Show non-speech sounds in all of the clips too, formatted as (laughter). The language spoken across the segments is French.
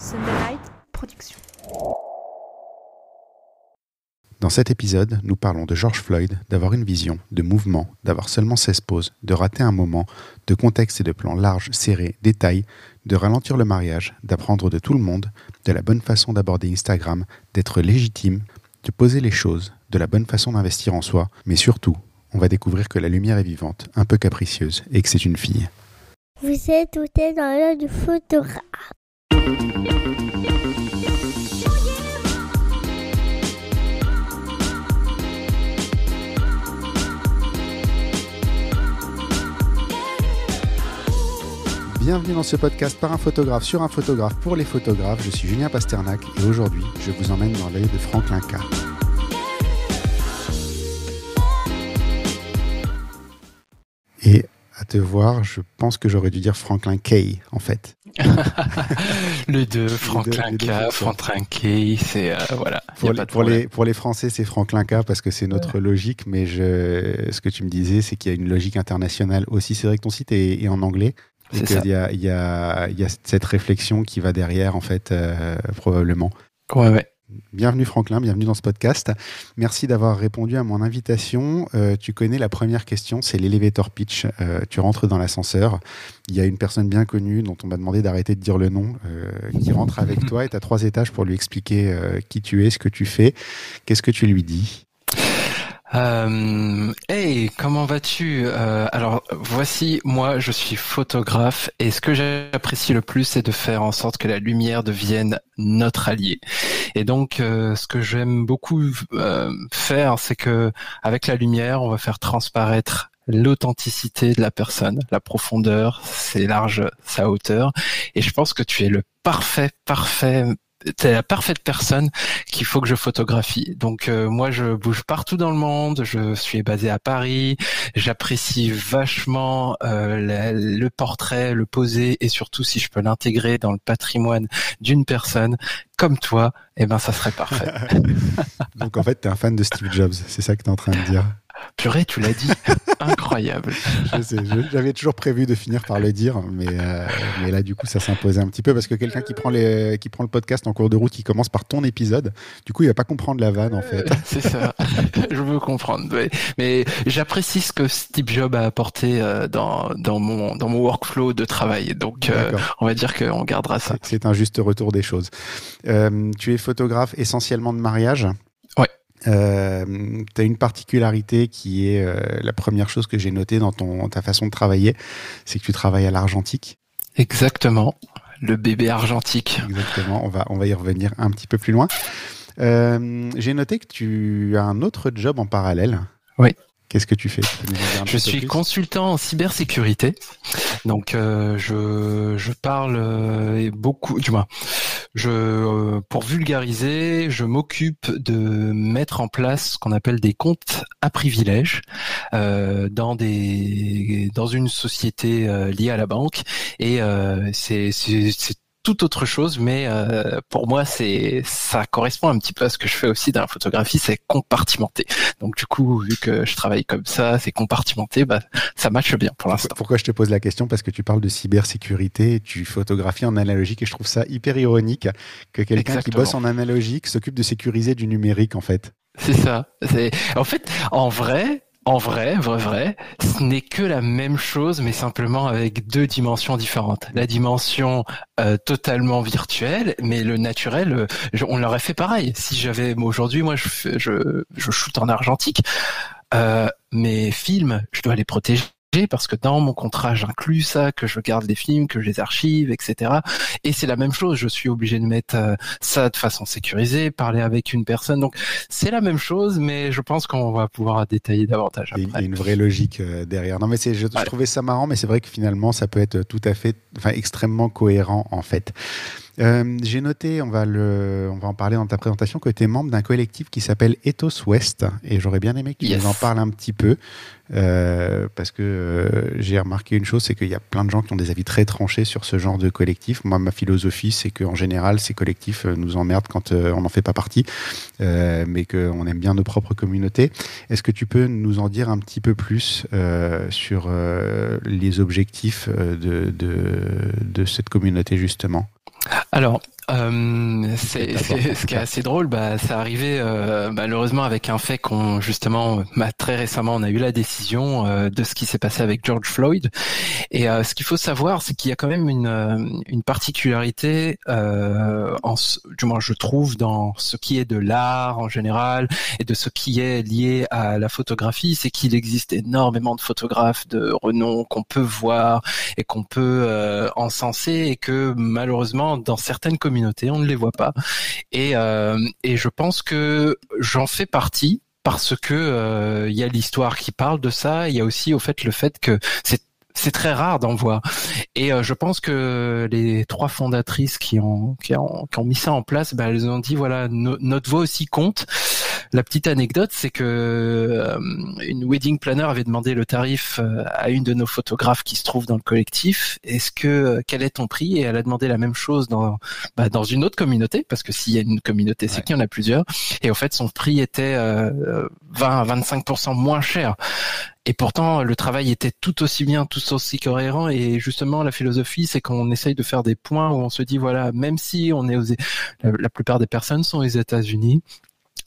Sunderlight Productions. Dans cet épisode, nous parlons de George Floyd, d'avoir une vision, de mouvement, d'avoir seulement 16 pauses, de rater un moment, de contexte et de plans larges, serrés, détails, de ralentir le mariage, d'apprendre de tout le monde, de la bonne façon d'aborder Instagram, d'être légitime, de poser les choses, de la bonne façon d'investir en soi, mais surtout, on va découvrir que la lumière est vivante, un peu capricieuse, et que c'est une fille. Vous êtes tout est dans l'œil du photographe. Bienvenue dans ce podcast par un photographe sur un photographe pour les photographes. Je suis Julien Pasternak et aujourd'hui, je vous emmène dans l'œil de Franklin K. Et à te voir, je pense que j'aurais dû dire Franklin Kay en fait. (laughs) le deux, Franklin les deux, K. Franklin K, c'est euh, voilà. Pour les, pour, les, problème. pour les Français, c'est Franklin K parce que c'est notre logique, mais je, ce que tu me disais, c'est qu'il y a une logique internationale aussi. C'est vrai que ton site est, est en anglais. Et C'est qu'il y a, il y, a, il y a cette réflexion qui va derrière, en fait, euh, probablement. Ouais, ouais. Bienvenue Franklin, bienvenue dans ce podcast. Merci d'avoir répondu à mon invitation. Euh, tu connais la première question, c'est l'elevator pitch. Euh, tu rentres dans l'ascenseur, il y a une personne bien connue dont on m'a demandé d'arrêter de dire le nom, euh, qui rentre avec (laughs) toi et tu as trois étages pour lui expliquer qui tu es, ce que tu fais. Qu'est-ce que tu lui dis? Euh, hey, comment vas-tu? Euh, Alors, voici, moi, je suis photographe et ce que j'apprécie le plus, c'est de faire en sorte que la lumière devienne notre allié. Et donc, euh, ce que j'aime beaucoup euh, faire, c'est que avec la lumière, on va faire transparaître l'authenticité de la personne, la profondeur, ses larges, sa hauteur. Et je pense que tu es le parfait, parfait T'es la parfaite personne qu'il faut que je photographie. Donc euh, moi je bouge partout dans le monde, je suis basé à Paris, j'apprécie vachement euh, le portrait, le poser et surtout si je peux l'intégrer dans le patrimoine d'une personne comme toi, eh ben ça serait parfait. (laughs) Donc en fait, tu es un fan de Steve Jobs, c'est ça que tu es en train de dire. Purée, tu l'as dit, (laughs) incroyable. Je sais, je- j'avais toujours prévu de finir par le dire, mais, euh, mais là, du coup, ça s'imposait un petit peu parce que quelqu'un qui, prend les, qui prend le podcast en cours de route, qui commence par ton épisode, du coup, il va pas comprendre la vanne en fait. C'est ça. (laughs) Je veux comprendre. Mais, mais j'apprécie ce que Steve Jobs a apporté euh, dans, dans mon dans mon workflow de travail. Donc euh, on va dire qu'on gardera ça. C'est- C'est un juste retour des choses. Euh, tu es photographe essentiellement de mariage? Euh, tu as une particularité qui est euh, la première chose que j'ai notée dans ton, ta façon de travailler, c'est que tu travailles à l'argentique. Exactement. Le bébé argentique. Exactement, on va, on va y revenir un petit peu plus loin. Euh, j'ai noté que tu as un autre job en parallèle. Oui. Qu'est-ce que tu fais? Je suis consultant en cybersécurité, donc euh, je je parle euh, beaucoup, du moins, je euh, pour vulgariser, je m'occupe de mettre en place ce qu'on appelle des comptes à privilèges euh, dans des dans une société euh, liée à la banque. Et euh, c'est c'est c'est tout autre chose, mais euh, pour moi, c'est ça correspond un petit peu à ce que je fais aussi dans la photographie, c'est compartimenté. Donc du coup, vu que je travaille comme ça, c'est compartimenté, bah ça matche bien pour l'instant. Pourquoi je te pose la question? Parce que tu parles de cybersécurité, tu photographies en analogique et je trouve ça hyper ironique que quelqu'un qui bosse en analogique s'occupe de sécuriser du numérique en fait. C'est ça. C'est en fait, en vrai, en vrai, vrai, vrai, ce n'est que la même chose, mais simplement avec deux dimensions différentes. La dimension euh, totalement virtuelle, mais le naturel, euh, on l'aurait fait pareil. Si j'avais aujourd'hui, moi, je, je shoot en argentique. Euh, mes films, je dois les protéger parce que dans mon contrat, j'inclus ça, que je garde les films, que je les archive, etc. Et c'est la même chose. Je suis obligé de mettre euh, ça de façon sécurisée, parler avec une personne. Donc c'est la même chose, mais je pense qu'on va pouvoir détailler davantage Il y a- il y a après. une vraie logique euh, derrière. Non, mais c'est, je, je Ouais. trouvais ça marrant, mais c'est vrai que finalement, ça peut être tout à fait, enfin, extrêmement cohérent en fait. Euh, j'ai noté, on va, le, on va en parler dans ta présentation, que tu es membre d'un collectif qui s'appelle Ethos West. Et j'aurais bien aimé que tu Yes. nous en parles un petit peu. Euh, parce que euh, j'ai remarqué une chose, c'est qu'il y a plein de gens qui ont des avis très tranchés sur ce genre de collectif. Moi, ma philosophie, c'est qu'en général, ces collectifs euh, nous emmerdent quand on n'en fait pas partie, mais qu'on aime bien nos propres communautés. Est-ce que tu peux nous en dire un petit peu plus sur les objectifs de, de cette communauté, justement? Alors, euh, c'est ce qui est assez drôle. Bah, ça arrivait euh, malheureusement avec un fait qu'on justement, bah, très récemment, on a eu la décision euh, de ce qui s'est passé avec George Floyd. Et euh, ce qu'il faut savoir, c'est qu'il y a quand même une, euh, une particularité, en, du moins je trouve, dans ce qui est de l'art en général et de ce qui est lié à la photographie, c'est qu'il existe énormément de photographes de renom qu'on peut voir et qu'on peut encenser et que malheureusement dans certaines communautés on ne les voit pas. Et, et je pense que j'en fais partie parce que il euh, y a l'histoire qui parle de ça. Il y a aussi au fait le fait que c'est c'est très rare d'en voir. Et euh, je pense que les trois fondatrices qui ont, qui ont, qui ont mis ça en place, ben, elles ont dit voilà, notre voix aussi compte. La petite anecdote, c'est que euh, une wedding planner avait demandé le tarif euh, à une de nos photographes qui se trouve dans le collectif. Est-ce que euh, quel est ton prix? Et elle a demandé la même chose dans bah, dans une autre communauté, parce que s'il y a une communauté, c'est qu'il y en a plusieurs. Et en fait, son prix était 20 à 25% moins cher. Et pourtant, le travail était tout aussi bien, tout aussi cohérent. Et justement, la philosophie, c'est qu'on essaye de faire des points où on se dit, voilà, même si on est aux, la plupart des personnes sont aux États-Unis,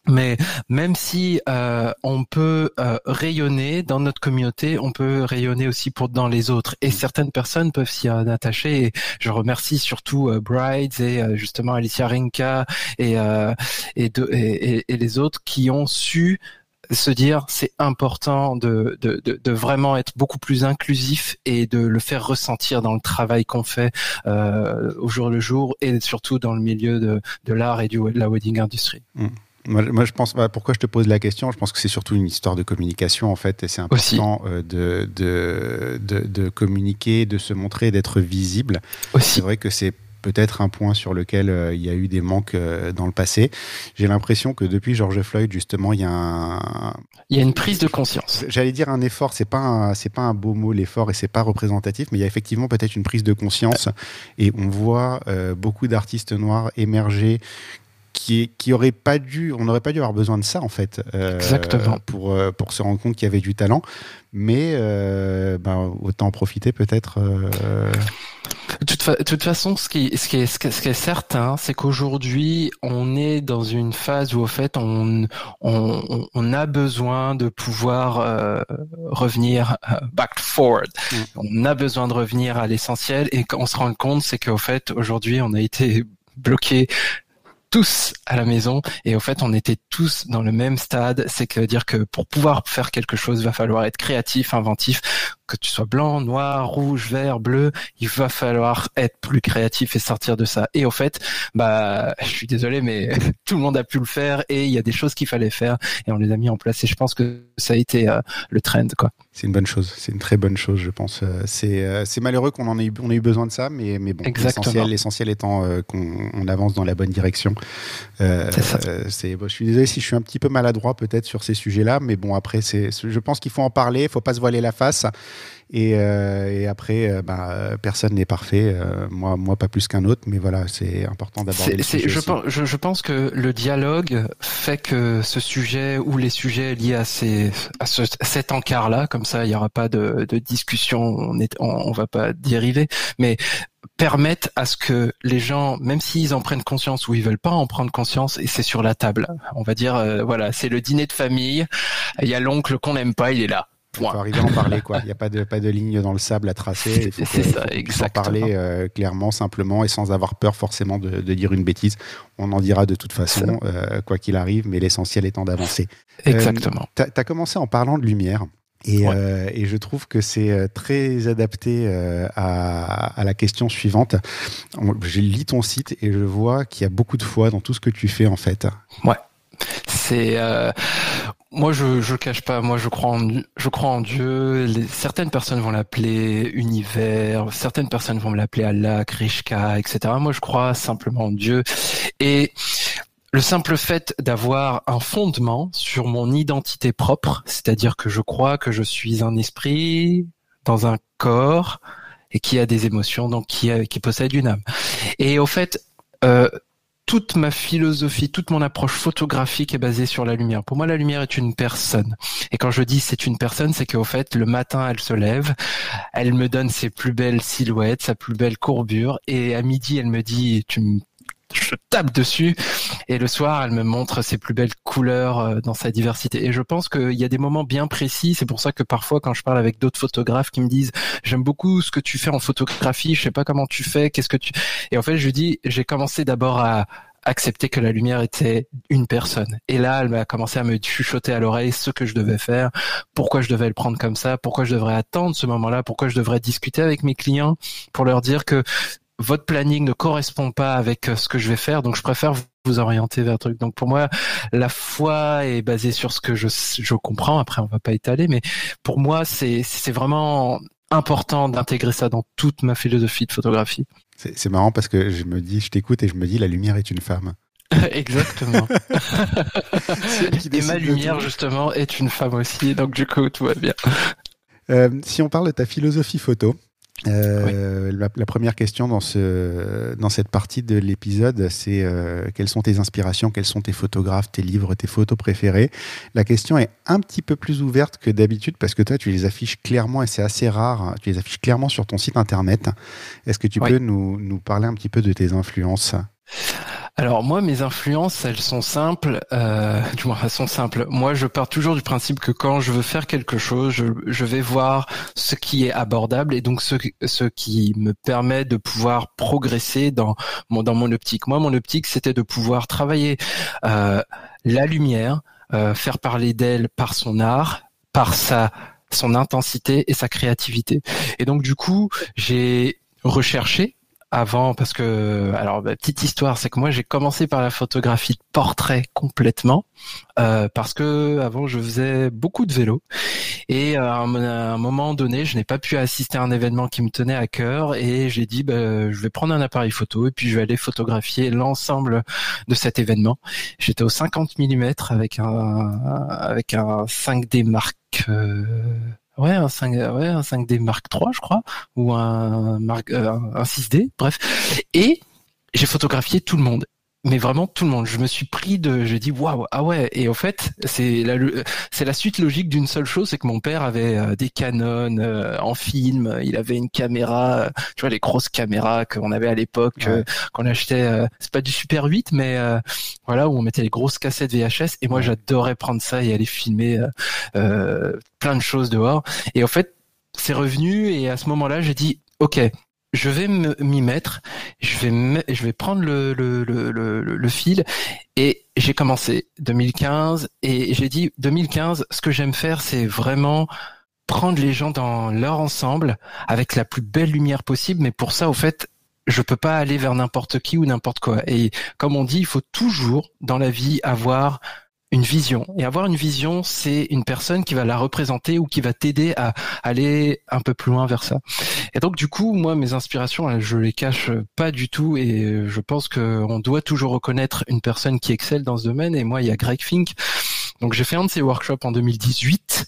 mais même si euh, on peut euh, rayonner dans notre communauté, on peut rayonner aussi pour dans les autres. Et certaines personnes peuvent s'y attacher. Et je remercie surtout euh, Brides et euh, justement Alicia Rinka et et, de, et, et, les autres qui ont su se dire c'est important de, de, de, de, vraiment être beaucoup plus inclusif et de le faire ressentir dans le travail qu'on fait euh, au jour le jour et surtout dans le milieu de, de l'art et du, de la wedding industry. Mmh. Moi, je pense, bah, pourquoi je te pose la question? Je pense que c'est surtout une histoire de communication, en fait, et c'est important euh, de, de, de, de, communiquer, de se montrer, d'être visible. C'est vrai que c'est peut-être un point sur lequel euh, il y a eu des manques euh, dans le passé. J'ai l'impression que depuis George Floyd, justement, il y a un... Il y a une prise de conscience. J'allais dire un effort, c'est pas c'est pas un beau mot l'effort et c'est pas représentatif, mais il y a effectivement peut-être une prise de conscience et on voit beaucoup d'artistes noirs émerger qui, qui aurait pas dû, on n'aurait pas dû avoir besoin de ça en fait, euh, Exactement. pour euh, pour se rendre compte qu'il y avait du talent, mais euh, ben, autant en profiter peut-être. De toute, toute, façon, ce qui, ce qui est, ce qui est certain, c'est qu'aujourd'hui, on est dans une phase où, au fait, on, on, on a besoin de pouvoir revenir back forward. Mm. On a besoin de revenir à l'essentiel et qu'on se rend compte, c'est qu'au fait, aujourd'hui, on a été bloqué tous à la maison et au fait on était tous dans le même stade, c'est que dire que pour pouvoir faire quelque chose, il va falloir être créatif, inventif, que tu sois blanc, noir, rouge, vert, bleu, il va falloir être plus créatif et sortir de ça. Et au fait, bah, (laughs) je suis désolé, mais (laughs) tout le monde a pu le faire et il y a des choses qu'il fallait faire et on les a mis en place. Et je pense que ça a été euh, le trend, quoi. C'est une bonne chose. C'est une très bonne chose, je pense. Euh, c'est euh, c'est malheureux qu'on en ait eu, on ait eu besoin de ça, mais mais bon, l'essentiel étant qu'on avance dans la bonne direction. c'est bon, je suis désolé si je suis un petit peu maladroit peut-être sur ces sujets-là, mais bon après c'est je pense qu'il faut en parler. Il faut pas se voiler la face. Et, euh, et après, euh, bah, personne n'est parfait. Euh, moi, moi, pas plus qu'un autre, mais voilà, c'est important d'aborder les sujets. Je pense, je, je, pense que le dialogue fait que ce sujet ou les sujets liés à, ces, à, ce, cet encart-là, comme ça, il n'y aura pas de, de discussion, on, est, on, on va pas dériver, mais permettent à ce que les gens, même s'ils en prennent conscience ou ils veulent pas en prendre conscience, et c'est sur la table. On va dire, voilà, c'est le dîner de famille. Il y a l'oncle qu'on n'aime pas, il est là. Il faut arriver à en parler, quoi. (laughs) Il n'y a pas de, pas de ligne dans le sable à tracer. (laughs) C'est ça, exactement. En parler euh, clairement, simplement et sans avoir peur forcément de, de, dire une bêtise. On en dira de toute façon, euh, quoi qu'il arrive, mais l'essentiel étant d'avancer. Exactement. Euh, tu as, commencé en parlant de lumière. Et, euh, et, je trouve que c'est euh, très adapté euh, à, à, la question suivante. Je lis ton site et je vois qu'il y a beaucoup de foi dans tout ce que tu fais en fait. Ouais. C'est euh, moi je je cache pas. Moi je crois en je crois en Dieu. Certaines personnes vont l'appeler univers. Certaines personnes vont l'appeler Allah Krishka etc moi je crois simplement en Dieu. Et le simple fait d'avoir un fondement sur mon identité propre, c'est-à-dire que je crois que je suis un esprit dans un corps et qui a des émotions, donc qui, qui possède une âme. Et au fait, euh, toute ma philosophie, toute mon approche photographique est basée sur la lumière. Pour moi, la lumière est une personne. Et quand je dis c'est une personne, c'est qu'au fait, le matin, elle se lève, elle me donne ses plus belles silhouettes, sa plus belle courbure, et à midi, elle me dit, tu me je tape dessus et le soir elle me montre ses plus belles couleurs euh, dans sa diversité et je pense qu'il y a des moments bien précis c'est pour ça que parfois quand je parle avec d'autres photographes qui me disent j'aime beaucoup ce que tu fais en photographie je sais pas comment tu fais qu'est-ce que tu et en fait je dis j'ai commencé d'abord à accepter que la lumière était une personne. Et là, elle m'a commencé à me chuchoter à l'oreille ce que je devais faire, pourquoi je devais le prendre comme ça, pourquoi je devrais attendre ce moment-là, pourquoi je devrais discuter avec mes clients pour leur dire que votre planning ne correspond pas avec euh, ce que je vais faire, donc je préfère vous orienter vers un truc. Donc pour moi, la foi est basée sur ce que je, je comprends. Après, on va pas étaler, mais pour moi, c'est c'est vraiment important d'intégrer ça dans toute ma philosophie de photographie. C'est marrant parce que je me dis, je t'écoute et je me dis, la lumière est une femme. (laughs) Exactement. (laughs) et ma lumière, justement, est une femme aussi. Donc, du coup, tout va bien. Euh, si on parle de ta philosophie photo, euh, la, première question dans, ce, dans cette partie de l'épisode, c'est euh, quelles sont tes inspirations, quels sont tes photographes, tes livres, tes photos préférés. La question est un petit peu plus ouverte que d'habitude parce que toi, tu les affiches clairement et c'est assez rare. Tu les affiches clairement sur ton site internet. Est-ce que tu peux nous, nous parler un petit peu de tes influences? Alors moi, mes influences, elles sont simples. Euh, du moins, elles sont simples. Moi, je pars toujours du principe que quand je veux faire quelque chose, je, vais voir ce qui est abordable et donc ce, ce qui me permet de pouvoir progresser dans mon dans mon optique. Moi, mon optique, c'était de pouvoir travailler euh, la lumière, euh, faire parler d'elle par son art, par sa son intensité et sa créativité. Et donc du coup, j'ai recherché avant parce que alors bah, petite histoire c'est que moi j'ai commencé par la photographie de portrait complètement euh, parce que avant je faisais beaucoup de vélo. Et euh, à un, moment donné je n'ai pas pu assister à un événement qui me tenait à cœur et j'ai dit bah, je vais prendre un appareil photo et puis je vais aller photographier l'ensemble de cet événement. J'étais au 50 mm avec un avec un 5D Mark euh, Ouais, un 5, ouais, un 5D Mark III, je crois, ou un, Mark, euh, un 6D, bref. Et j'ai photographié tout le monde mais vraiment tout le monde. Je me suis pris de, j'ai dit waouh, ah ouais. Et au fait, c'est la, c'est la suite logique d'une seule chose, c'est que mon père avait euh, des Canon euh, en film. Il avait une caméra, euh, tu vois les grosses caméras qu'on avait à l'époque, qu'on achetait. c'est pas du Super 8, mais voilà où on mettait les grosses cassettes VHS. Et moi, j'adorais prendre ça et aller filmer plein de choses dehors. Et en fait, c'est revenu. Et à ce moment-là, j'ai dit ok, je vais m'y mettre, je vais je vais prendre le le, le, le, fil. Et j'ai commencé 2015 et j'ai dit 2015 ce que j'aime faire c'est vraiment prendre les gens dans leur ensemble avec la plus belle lumière possible. Mais pour ça au fait je peux pas aller vers n'importe qui ou n'importe quoi. Et comme on dit il faut toujours dans la vie avoir une vision. Et avoir une vision, c'est une personne qui va la représenter ou qui va t'aider à aller un peu plus loin vers ça. Et donc du coup, moi, mes inspirations, je les cache pas du tout. Et je pense qu'on doit toujours reconnaître une personne qui excelle dans ce domaine. Et moi, il y a Greg Fink. Donc j'ai fait un de ses workshops en 2018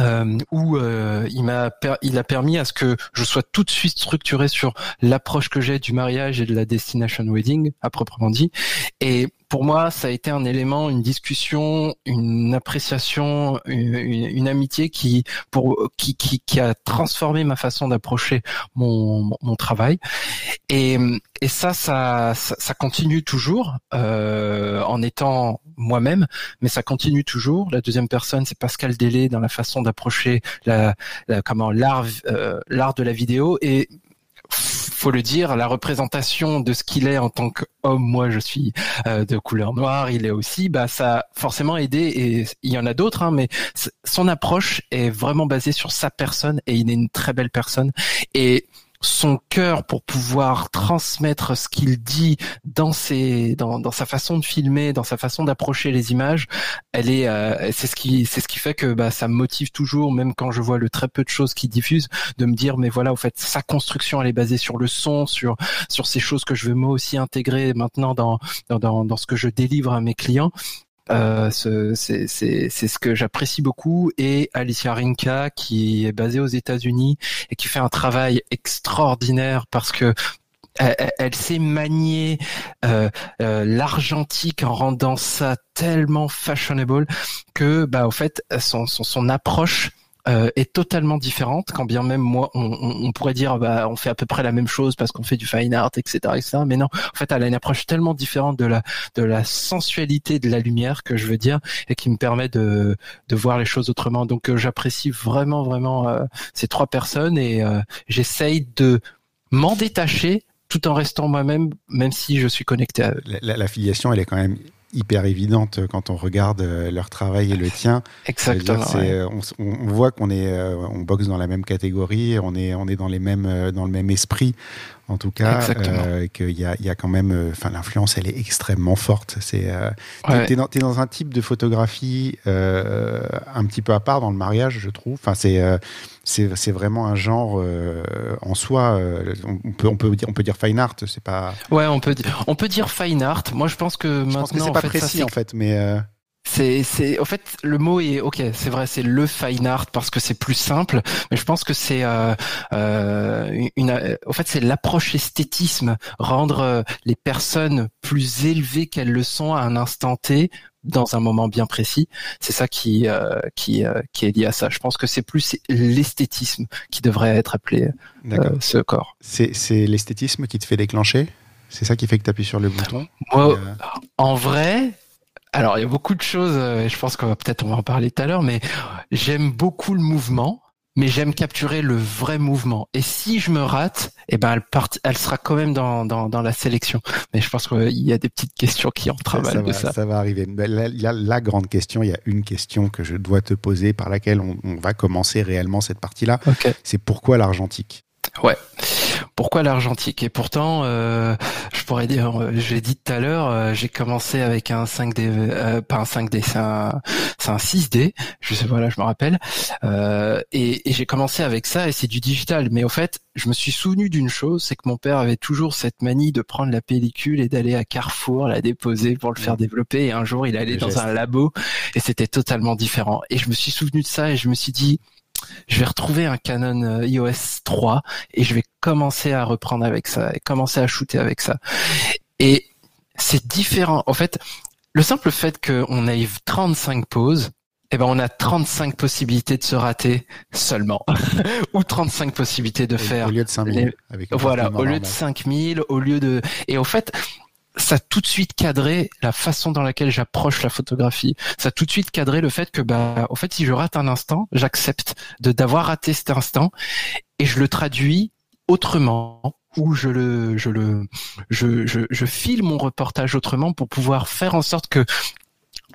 euh, où euh, il m'a il a permis à ce que je sois tout de suite structuré sur l'approche que j'ai du mariage et de la destination wedding à proprement dit et pour moi, ça a été un élément, une discussion, une appréciation, une, une, amitié qui, pour, qui, qui, qui, a transformé ma façon d'approcher mon, mon, travail. Et, et ça, ça, ça, continue toujours euh, en étant moi-même, mais ça continue toujours. La deuxième personne, c'est Pascal Délé dans la façon d'approcher la, la, comment l'art, euh, l'art de la vidéo et faut le dire, la représentation de ce qu'il est en tant qu'homme, moi je suis euh, de couleur noire, il est aussi, bah ça a forcément aidé et il y en a d'autres, hein, mais son approche est vraiment basée sur sa personne et il est une très belle personne. Et son cœur pour pouvoir transmettre ce qu'il dit dans ses dans, dans sa façon de filmer, dans sa façon d'approcher les images, elle est euh, c'est ce qui c'est ce qui fait que bah ça me motive toujours même quand je vois le très peu de choses qu'il diffuse de me dire mais voilà au fait sa construction elle est basée sur le son, sur sur ces choses que je veux moi aussi intégrer maintenant dans dans dans ce que je délivre à mes clients euh, c'est ce que j'apprécie beaucoup. Et Alicia Rinka qui est basée aux États-Unis et qui fait un travail extraordinaire parce que elle, sait manier euh, euh, l'argentique en rendant ça tellement fashionable que bah au fait son, son, son approche euh, est totalement différente, quand bien même moi, on, on, pourrait dire, bah, on fait à peu près la même chose parce qu'on fait du fine art, etc., etc. Mais non, en fait, elle a une approche tellement différente de la de la sensualité de la lumière que je veux dire, et qui me permet de de voir les choses autrement. Donc, euh, j'apprécie vraiment, vraiment euh, ces trois personnes et j'essaye de m'en détacher tout en restant moi-même, même si je suis connecté à eux. L'affiliation, elle est quand même hyper évidente quand on regarde euh, leur travail et le tien. Exactement. Euh, on, voit qu'on est, euh, on boxe dans la même catégorie, on est, on est dans les mêmes, dans le même esprit en tout cas, euh, qu'il y a, il y a quand même, enfin, l'influence, elle est extrêmement forte. C'est, euh, t'es, dans, es dans un type de photographie euh, un petit peu à part dans le mariage, je trouve. Enfin, c'est, c'est, vraiment un genre en soi. on peut, on peut dire, on peut dire fine art. C'est pas. Ouais, on peut dire, on peut dire fine art. Moi, je pense que je maintenant, pense que c'est pas précis en fait, mais. C'est, c'est, en fait, le mot est ok, c'est vrai, c'est le fine art parce que c'est plus simple, mais je pense que c'est euh, euh, une, en fait, c'est l'approche esthétisme, rendre euh, les personnes plus élevées qu'elles le sont à un instant T dans un moment bien précis. C'est ça qui euh, qui euh, qui est lié à ça. Je pense que c'est plus l'esthétisme qui devrait être appelé euh, ce corps. C'est, l'esthétisme qui te fait déclencher? C'est ça qui fait que tu appuies sur le bouton? Moi, en vrai, alors, il y a beaucoup de choses, et je pense qu'on va peut-être on va en parler tout à l'heure, mais j'aime beaucoup le mouvement, mais j'aime capturer le vrai mouvement. Et si je me rate, eh ben elle, part, elle sera quand même dans, dans, dans la sélection. Mais je pense qu'il y a des petites questions qui entrent mal de ça. Ça va arriver. Il y a la grande question, il y a une question que je dois te poser par laquelle on, on va commencer réellement cette partie-là. C'est pourquoi l'argentique? Ouais. Pourquoi l'argentique? Et pourtant, euh, je pourrais dire, euh, j'ai dit tout à l'heure, euh, j'ai commencé avec un 5D, euh, pas un 5D, c'est un, c'est un 6D. Je sais pas, là, je me rappelle. et, et j'ai commencé avec ça, et c'est du digital. Mais au fait, je me suis souvenu d'une chose, c'est que mon père avait toujours cette manie de prendre la pellicule et d'aller à Carrefour la déposer pour le faire développer. Et un jour, il allait dans un labo, et c'était totalement différent. Et je me suis souvenu de ça, et je me suis dit je vais retrouver un Canon euh, iOS 3 et je vais commencer à reprendre avec ça et commencer à shooter avec ça. Et c'est différent. En fait, le simple fait qu'on ait 35 poses, eh ben on a 35 possibilités de se rater seulement, (laughs) ou 35 possibilités de faire. Au lieu de 5000. Voilà, au lieu de 5000, au lieu de. Et au fait, ça a tout de suite cadré la façon dans laquelle j'approche la photographie. Ça a tout de suite cadré le fait que, bah, au fait, si je rate un instant, j'accepte de d'avoir raté cet instant et je le traduis autrement ou je le, je le, je, je, je file mon reportage autrement pour pouvoir faire en sorte que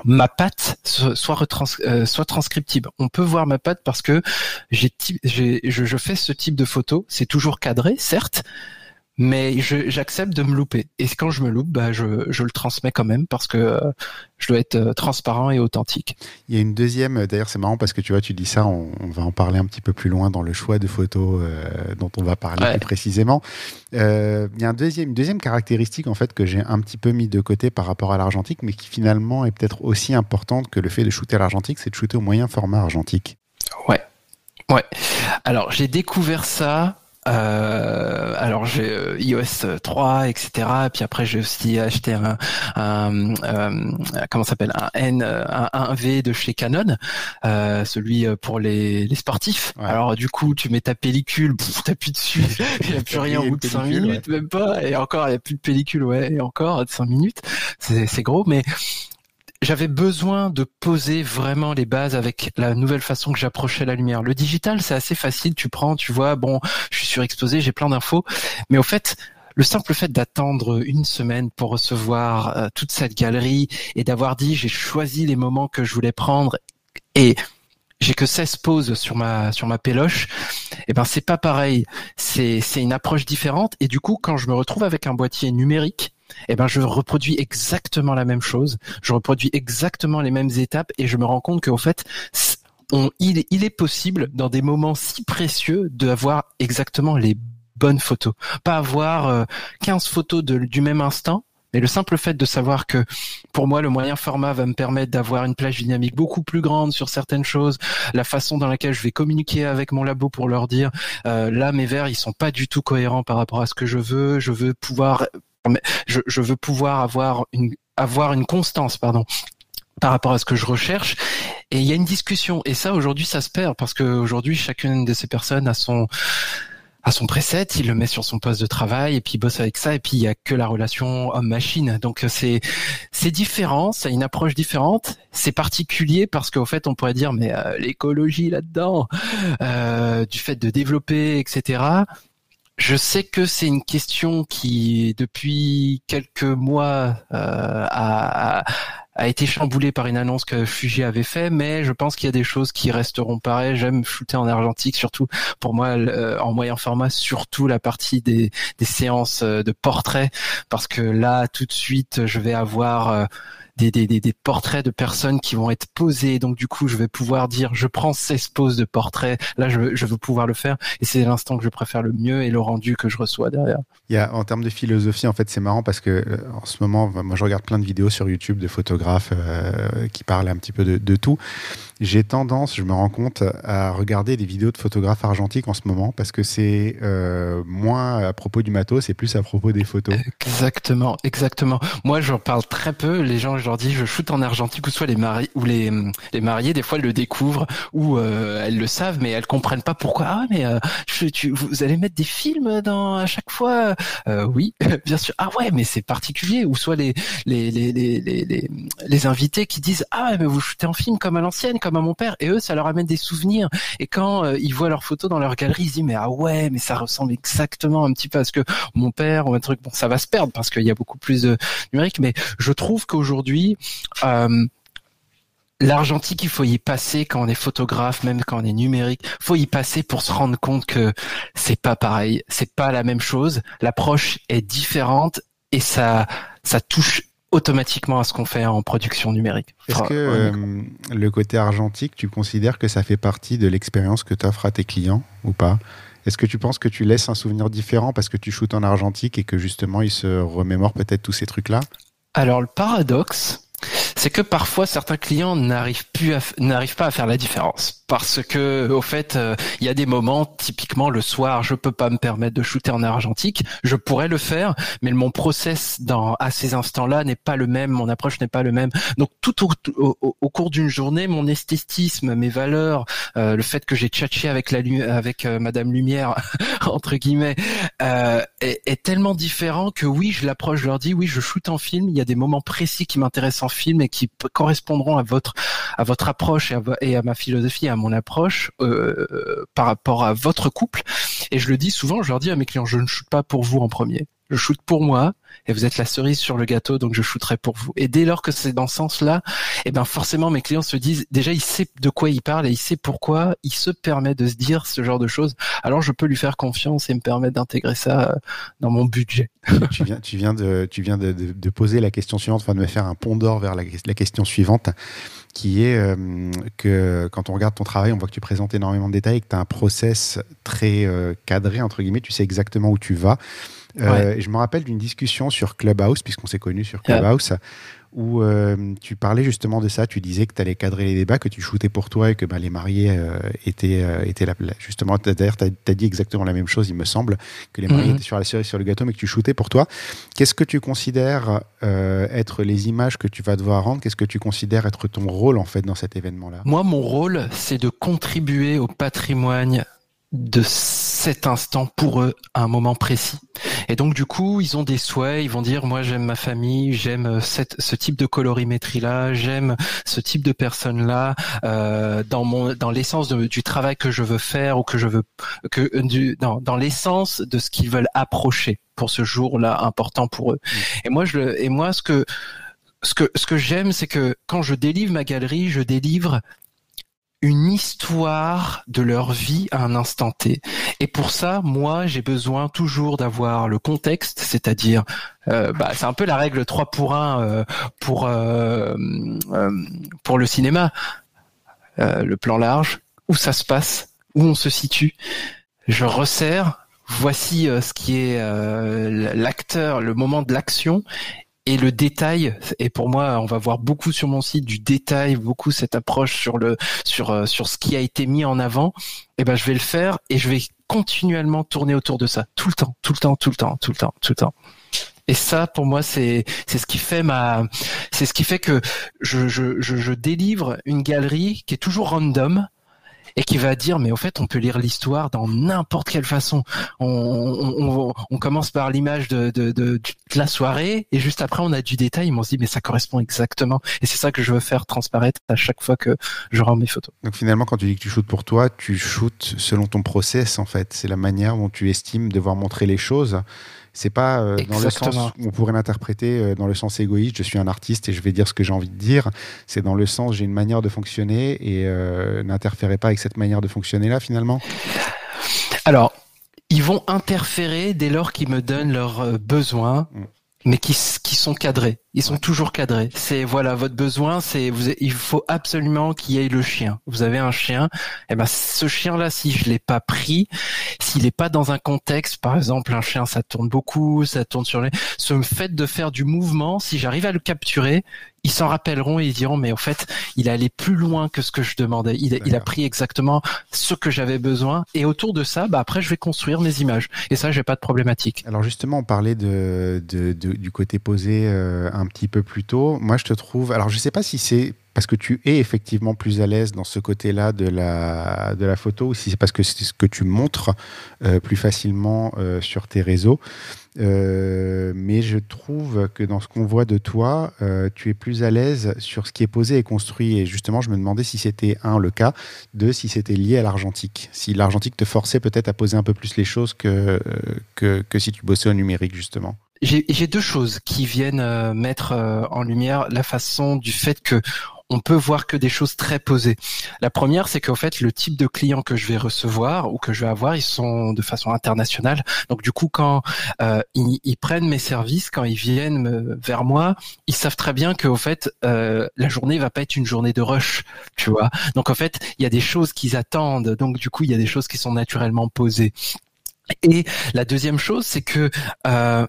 ma patte soit euh, soit transcriptible. On peut voir ma patte parce que j'ai je, je fais ce type de photo. C'est toujours cadré, certes, mais j'accepte de me louper. Et quand je me loupe, bah, je, je le transmets quand même parce que euh, je dois être euh, transparent et authentique. Il y a une deuxième, euh, d'ailleurs c'est marrant parce que tu vois, tu dis ça, on, va en parler un petit peu plus loin dans le choix de photos dont on va parler plus précisément. il y a un deuxième, une deuxième caractéristique en fait que j'ai un petit peu mis de côté par rapport à l'argentique, mais qui finalement est peut-être aussi importante que le fait de shooter à l'argentique, c'est de shooter au moyen format argentique. Ouais. Ouais. Alors j'ai découvert ça euh, alors j'ai euh, iOS 3, etc. Et puis après j'ai aussi acheté un, un, euh, comment s'appelle? Un N, un, un, V de chez Canon, euh, celui pour les, les sportifs. Alors du coup tu mets ta pellicule, t'appuies dessus, (laughs) il n'y a plus rien au bout de 5 minutes, même pas. Et encore il n'y a plus de pellicule, ouais, et encore 5 minutes. C'est gros, mais j'avais besoin de poser vraiment les bases avec la nouvelle façon que j'approchais la lumière. Le digital, c'est assez facile. Tu prends, tu vois, bon, je suis surexposé, j'ai plein d'infos. Mais au fait, le simple fait d'attendre une semaine pour recevoir euh, toute cette galerie et d'avoir dit j'ai choisi les moments que je voulais prendre et j'ai que 16 poses sur ma sur ma péloche, et eh ben c'est pas pareil. C'est c'est une approche différente et du coup quand je me retrouve avec un boîtier numérique, eh ben je reproduis exactement la même chose, je reproduis exactement les mêmes étapes et je me rends compte qu'au fait il, est possible dans des moments si précieux d'avoir exactement les bonnes photos, pas avoir 15 euh, photos de, du même instant mais le simple fait de savoir que pour moi le moyen format va me permettre d'avoir une plage dynamique beaucoup plus grande sur certaines choses, la façon dans laquelle je vais communiquer avec mon labo pour leur dire euh, là mes verres ils sont pas du tout cohérents par rapport à ce que je veux, je veux pouvoir je, je veux pouvoir avoir une avoir une constance pardon par rapport à ce que je recherche. Et il y a une discussion. Et ça, aujourd'hui, ça se perd parce que aujourd'hui, chacune de ces personnes a son son preset, il le met sur son poste de travail et puis il bosse avec ça et puis il y a que la relation homme-machine. Donc c'est c'est différent, c'est une approche différente, c'est particulier parce qu'au fait on pourrait dire mais euh, l'écologie là-dedans, euh, du fait de développer etc. Je sais que c'est une question qui depuis quelques mois euh, a, a été chamboulé par une annonce que Fuji avait fait, mais je pense qu'il y a des choses qui resteront pareilles. J'aime shooter en argentique, surtout pour moi euh, en moyen format, surtout la partie des, des séances euh, de portraits, parce que là tout de suite je vais avoir euh, des, des, des, portraits de personnes qui vont être posées. Donc du coup, je vais pouvoir dire, je prends 16 poses de portraits. Là, je, je veux pouvoir le faire. Et c'est l'instant que je préfère le mieux et le rendu que je reçois derrière. Il y a, en termes de philosophie, en fait, c'est marrant parce que euh, en ce moment, moi, je regarde plein de vidéos sur YouTube de photographes euh, qui parlent un petit peu de, de tout j'ai tendance, je me rends compte, à regarder des vidéos de photographes argentiques en ce moment parce que c'est euh, moins à propos du matos, c'est plus à propos des photos. Exactement, exactement. Moi, j'en parle très peu. Les gens, je leur dis, je shoot en argentique ou soit les mariés ou les les mariés, des fois, le découvrent ou euh, elles le savent, mais elles comprennent pas pourquoi. Ah, mais euh, tu, vous allez mettre des films dans à chaque fois? Euh, Oui, (laughs) bien sûr. Ah ouais, mais c'est particulier. Ou soit les les les les les, les, invités qui disent ah mais vous shootez en film comme à l'ancienne comme à mon père et eux ça leur amène des souvenirs et quand euh, ils voient leurs photos dans leur galerie ils disent mais ah ouais mais ça ressemble exactement un petit peu à ce que mon père ou un truc bon ça va se perdre parce qu'il y a beaucoup plus de numérique mais je trouve qu'aujourd'hui euh, L'argentique, il faut y passer quand on est photographe, même quand on est numérique. Faut y passer pour se rendre compte que c'est pas pareil, c'est pas la même chose. L'approche est différente et ça, ça touche automatiquement à ce qu'on fait en production numérique. Est-ce que euh, le côté argentique, tu considères que ça fait partie de l'expérience que tu offres à tes clients ou pas? Est-ce que tu penses que tu laisses un souvenir différent parce que tu shootes en argentique et que justement ils se remémorent peut-être tous ces trucs-là? Alors le paradoxe, c'est que parfois certains clients n'arrivent plus n'arrivent pas à faire la différence. Parce que au fait euh, il y a des moments typiquement le soir je peux pas me permettre de shooter en argentique je pourrais le faire mais mon process dans à ces instants-là n'est pas le même mon approche n'est pas le même. Donc tout au, au, cours d'une journée mon esthétisme mes valeurs euh, le fait que j'ai tchatché avec la avec euh, Madame Lumière (laughs) entre guillemets est, est, tellement différent que oui je l'approche je leur dis oui je shoot en film il y a des moments précis qui m'intéressent en film et qui correspondront à votre à votre approche et à, et à ma philosophie, à mon approche euh, par rapport à votre couple. Et je le dis souvent, je leur dis à mes clients, je ne shoot pas pour vous en premier je shoot pour moi et vous êtes la cerise sur le gâteau, donc je shooterai pour vous. Et dès lors que c'est dans ce sens-là, eh ben forcément mes clients se disent déjà il sait de quoi il parle et il sait pourquoi il se permet de se dire ce genre de choses. Alors je peux lui faire confiance et me permettre d'intégrer ça euh, dans mon budget. (laughs) tu viens, tu viens de, tu viens de, poser la question suivante, enfin de me faire un pont d'or vers la, la, question suivante, qui est euh, que quand on regarde ton travail, on voit que tu présentes énormément de détails, que tu as un process très euh, cadré entre guillemets, tu sais exactement où tu vas. Euh, je me rappelle d'une discussion sur Clubhouse, puisqu'on s'est connus sur Clubhouse, où euh, tu parlais justement de ça. Tu disais que tu allais cadrer les débats, que tu shootais pour toi et que bah, les mariés euh, étaient, étaient là. Justement, d'ailleurs, tu as, dit exactement la même chose, il me semble, que les mariés mhm. étaient sur la série sur le gâteau, mais que tu shootais pour toi. Qu'est-ce que tu considères être les images que tu vas devoir rendre? Qu'est-ce que tu considères être ton rôle en fait dans cet événement-là? Moi, mon rôle, c'est de contribuer au patrimoine de cet instant pour eux un moment précis. Et donc du coup, ils ont des souhaits, ils vont dire moi j'aime ma famille, j'aime euh, ce type de colorimétrie là, j'aime ce type de personne là euh, dans mon dans l'essence du travail que je veux faire ou que je veux que du, dans, dans l'essence de ce qu'ils veulent approcher pour ce jour-là important pour eux. Et moi je et moi ce que ce que ce que j'aime c'est que quand je délivre ma galerie, je délivre une histoire de leur vie à un instant T. Et pour ça, moi, j'ai besoin toujours d'avoir le contexte, c'est-à-dire, euh, bah, c'est un peu la règle 3 pour 1 euh, pour euh, pour le cinéma, le plan large, où ça se passe, où on se situe. Je resserre. Voici ce qui est l'acteur, le moment de l'action, et le détail et pour moi on va voir beaucoup sur mon site du détail beaucoup cette approche sur le sur euh, sur ce qui a été mis en avant. Et eh ben je vais le faire et je vais continuellement tourner autour de ça. Tout le temps tout le temps tout le temps tout le temps tout le temps. Et ça, pour moi, c'est c'est ce qui fait ma, c'est ce qui fait que je, je, je, je délivre une galerie qui est toujours random, et qui va dire mais au fait on peut lire l'histoire dans n'importe quelle façon. On, on, on, commence par l'image de, de, la soirée et juste après on a du détail. Ils m'ont dit mais ça correspond exactement et c'est ça que je veux faire transparaître à chaque fois que je rends mes photos. Donc finalement quand tu dis que tu shootes pour toi, tu shootes selon ton process en fait. C'est la manière dont tu estimes devoir montrer les choses. C'est pas euh, dans le sens où on pourrait l'interpréter euh, dans le sens égoïste. Je suis un artiste et je vais dire ce que j'ai envie de dire. C'est dans le sens j'ai une manière de fonctionner et euh, n'interférez pas avec cette manière de fonctionner là finalement. Alors, ils vont interférer dès lors qu'ils me donnent leurs besoins. Mm mais qui, qui sont cadrés. Ils sont toujours cadrés. C'est voilà votre besoin, c'est vous, il faut absolument qu'il y ait le chien. Vous avez un chien, et eh ben ce chien là, si je l'ai pas pris, s'il est pas dans un contexte, par exemple un chien ça tourne beaucoup, ça tourne sur les, ce fait de faire du mouvement, si j'arrive à le capturer, ils s'en rappelleront et ils diront mais en fait il allait plus loin que ce que je demandais. Il, il a pris exactement ce que j'avais besoin et autour de ça, bah après je vais construire mes images et ça j'ai pas de problématique. Alors justement on parlait de, de, du côté posé euh, un petit peu plus tôt. Moi je te trouve alors je sais pas si c'est parce que tu es effectivement plus à l'aise dans ce côté-là de la, de la photo ou si c'est parce que c'est ce que tu montres euh, plus facilement euh, sur tes réseaux. Euh, mais je trouve que dans ce qu'on voit de toi, tu es plus à l'aise sur ce qui est posé et construit. Et justement, je me demandais si c'était, un, le cas, deux, si c'était lié à l'argentique. Si l'argentique te forçait peut-être à poser un peu plus les choses que, que, que si tu bossais au numérique, justement. J'ai deux choses qui viennent mettre en lumière la façon du fait que on peut voir que des choses très posées. La première, c'est qu'en fait, le type de clients que je vais recevoir ou que je vais avoir, ils sont de façon internationale. Donc du coup, quand euh, ils, prennent mes services, quand ils viennent vers moi, ils savent très bien qu'au fait, euh, la journée va pas être une journée de rush, tu vois. Donc en fait, il y a des choses qu'ils attendent. Donc du coup, il y a des choses qui sont naturellement posées. Et la deuxième chose, c'est que euh,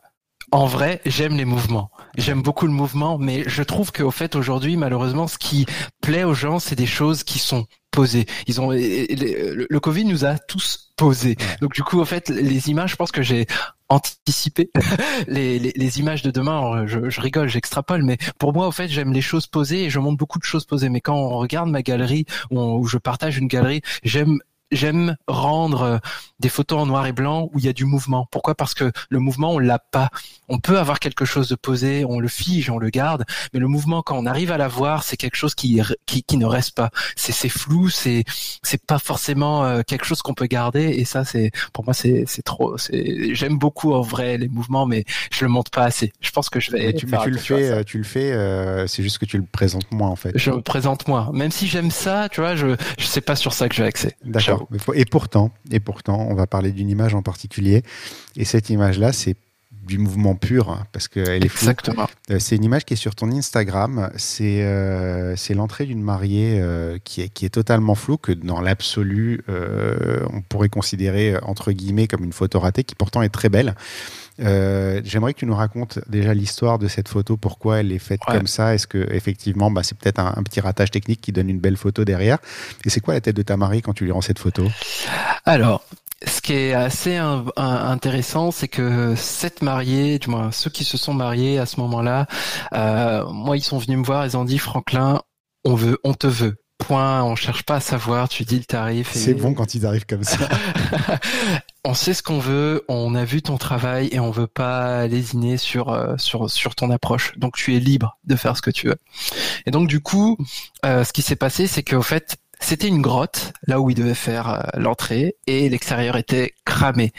en vrai, j'aime les mouvements. J'aime beaucoup le mouvement, mais je trouve qu'au fait aujourd'hui, malheureusement, ce qui plaît aux gens, c'est des choses qui sont posées. Ils ont le Covid nous a tous posés. Donc du coup, en fait, les images, je pense que j'ai anticipé (laughs) les, les, images de demain. Je, je rigole, j'extrapole, mais pour moi, au fait, j'aime les choses posées et je montre beaucoup de choses posées. Mais quand on regarde ma galerie où, où je partage une galerie, j'aime j'aime rendre euh, des photos en noir et blanc où il y a du mouvement. Pourquoi? Parce que le mouvement, on l'a pas. On peut avoir quelque chose de posé, on le fige, on le garde, mais le mouvement, quand on arrive à l'avoir, c'est quelque chose qui, qui, qui ne reste pas. C'est c'est flou, c'est c'est pas forcément euh, quelque chose qu'on peut garder. Et ça, c'est pour moi, c'est c'est trop. C'est j'aime beaucoup en vrai les mouvements, mais je le montre pas assez. Je pense que je vais. Tu, tu le fais, euh, tu le fais. c'est juste que tu le présentes moins en fait. Je le présente moins. Même si j'aime ça, tu vois, je je sais pas sur ça que j'ai accès. D'accord. Et pourtant, et pourtant, on va parler d'une image en particulier. Et cette image-là, c'est du mouvement pur hein, parce qu'elle est floue. Exactement. Euh, c'est une image qui est sur ton Instagram. C'est euh, l'entrée d'une mariée euh, qui, est, qui est totalement floue, que dans l'absolu, on pourrait considérer entre guillemets comme une photo ratée, qui pourtant est très belle. Euh, j'aimerais que tu nous racontes déjà l'histoire de cette photo, pourquoi elle est faite comme ça. Est-ce que effectivement, bah, c'est peut-être un, petit ratage technique qui donne une belle photo derrière. Et c'est quoi la tête de ta mariée quand tu lui rends cette photo? Alors, ce qui est assez intéressant, c'est que cette mariée, du moins ceux qui se sont mariés à ce moment-là, euh, moi ils sont venus me voir, ils ont dit Franklin, on veut, on te veut point, on cherche pas à savoir, tu dis le tarif. C'est bon quand ils arrivent comme ça. (laughs) on sait ce qu'on veut, on a vu ton travail et on veut pas lésiner sur euh, sur sur ton approche. Donc tu es libre de faire ce que tu veux. Et donc du coup, euh, ce qui s'est passé, c'est qu'au fait, c'était une grotte là où il devait faire euh, l'entrée et l'extérieur était cramé.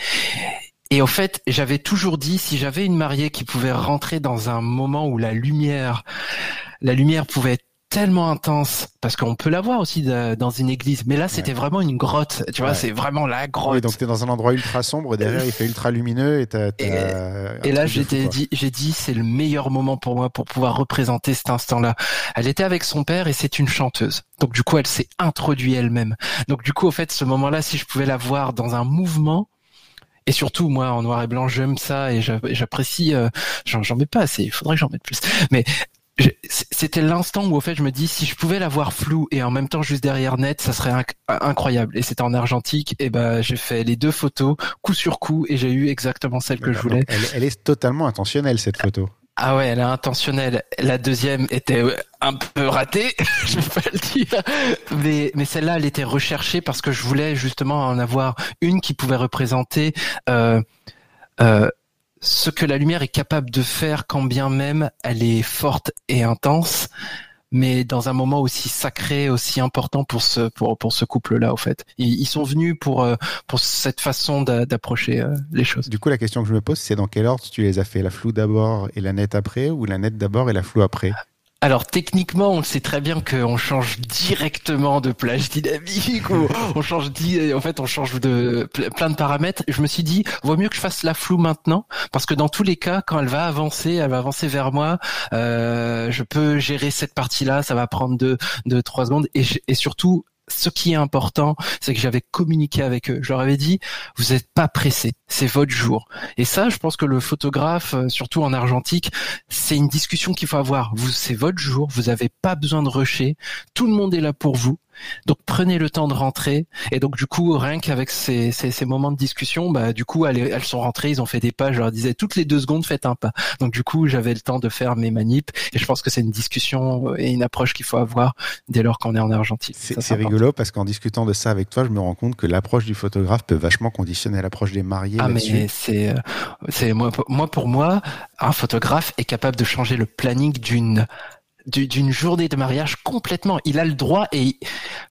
Et au fait, j'avais toujours dit si j'avais une mariée qui pouvait rentrer dans un moment où la lumière la lumière pouvait être tellement intense parce qu'on peut la voir aussi dans une église mais là c'était vraiment une grotte tu vois c'est vraiment la grotte. oui, donc tu es dans un endroit ultra sombre (laughs) derrière il fait ultra lumineux et t'as, et, là j'ai dit j'ai dit c'est le meilleur moment pour moi pour pouvoir représenter cet instant là elle était avec son père et c'est une chanteuse. Donc du coup elle s'est introduite elle-même. Donc du coup au fait ce moment là si je pouvais la voir dans un mouvement et surtout moi en noir et blanc j'aime ça et j'apprécie euh, j'en, mets pas assez il faudrait que j'en mette plus. Mais c'était l'instant où au fait je me dis si je pouvais la voir floue et en même temps juste derrière net ça serait incroyable. Et c'était en argentique et ben j'ai fait les deux photos coup sur coup et j'ai eu exactement celle que je voulais. elle, est totalement intentionnelle cette photo. Ah ouais elle est intentionnelle. La deuxième était un peu ratée (laughs) je vais pas le dire. Mais mais celle-là elle était recherchée parce que je voulais justement en avoir une qui pouvait représenter euh, euh, ce que la lumière est capable de faire quand bien même elle est forte et intense mais dans un moment aussi sacré, aussi important pour ce couple-là, au fait. Ils, sont venus pour euh, cette façon d'approcher euh, les choses. Du coup, la question que je me pose, c'est dans quel ordre tu les as fait La floue d'abord et la nette après, ou la nette d'abord et la floue après? Alors techniquement, on sait très bien qu'on change directement de plage dynamique ou on change en fait on change de plein de paramètres. Je me suis dit vaut mieux que je fasse la floue maintenant parce que dans tous les cas, quand elle va avancer, elle va avancer vers moi, euh, je peux gérer cette partie-là, ça va prendre deux, deux trois secondes et, et surtout ce qui est important, c'est que j'avais communiqué avec eux. Je leur avais dit, vous n'êtes pas pressés, c'est votre jour. Et ça, je pense que le photographe, euh, surtout en argentique, c'est une discussion qu'il faut avoir. C'est votre jour, vous n'avez pas besoin de rusher. Tout le monde est là pour vous. Donc prenez le temps de rentrer. Et donc du coup, rien qu'avec ces, ces, moments de discussion, bah du coup, elles, elles sont rentrées, ils ont fait des pas. Je leur disais toutes les deux secondes, faites un pas. Donc du coup, j'avais le temps de faire mes manips. Et je pense que c'est une discussion et une approche qu'il faut avoir dès lors qu'on est en Argentine. C'est rigolo parce qu'en discutant de ça avec toi, je me rends compte que l'approche du photographe peut vachement conditionner l'approche des mariés. Ah mais c'est euh, c'est moi moi pour moi, un photographe est capable de changer le planning d'une d'une journée de mariage complètement. Il a le droit et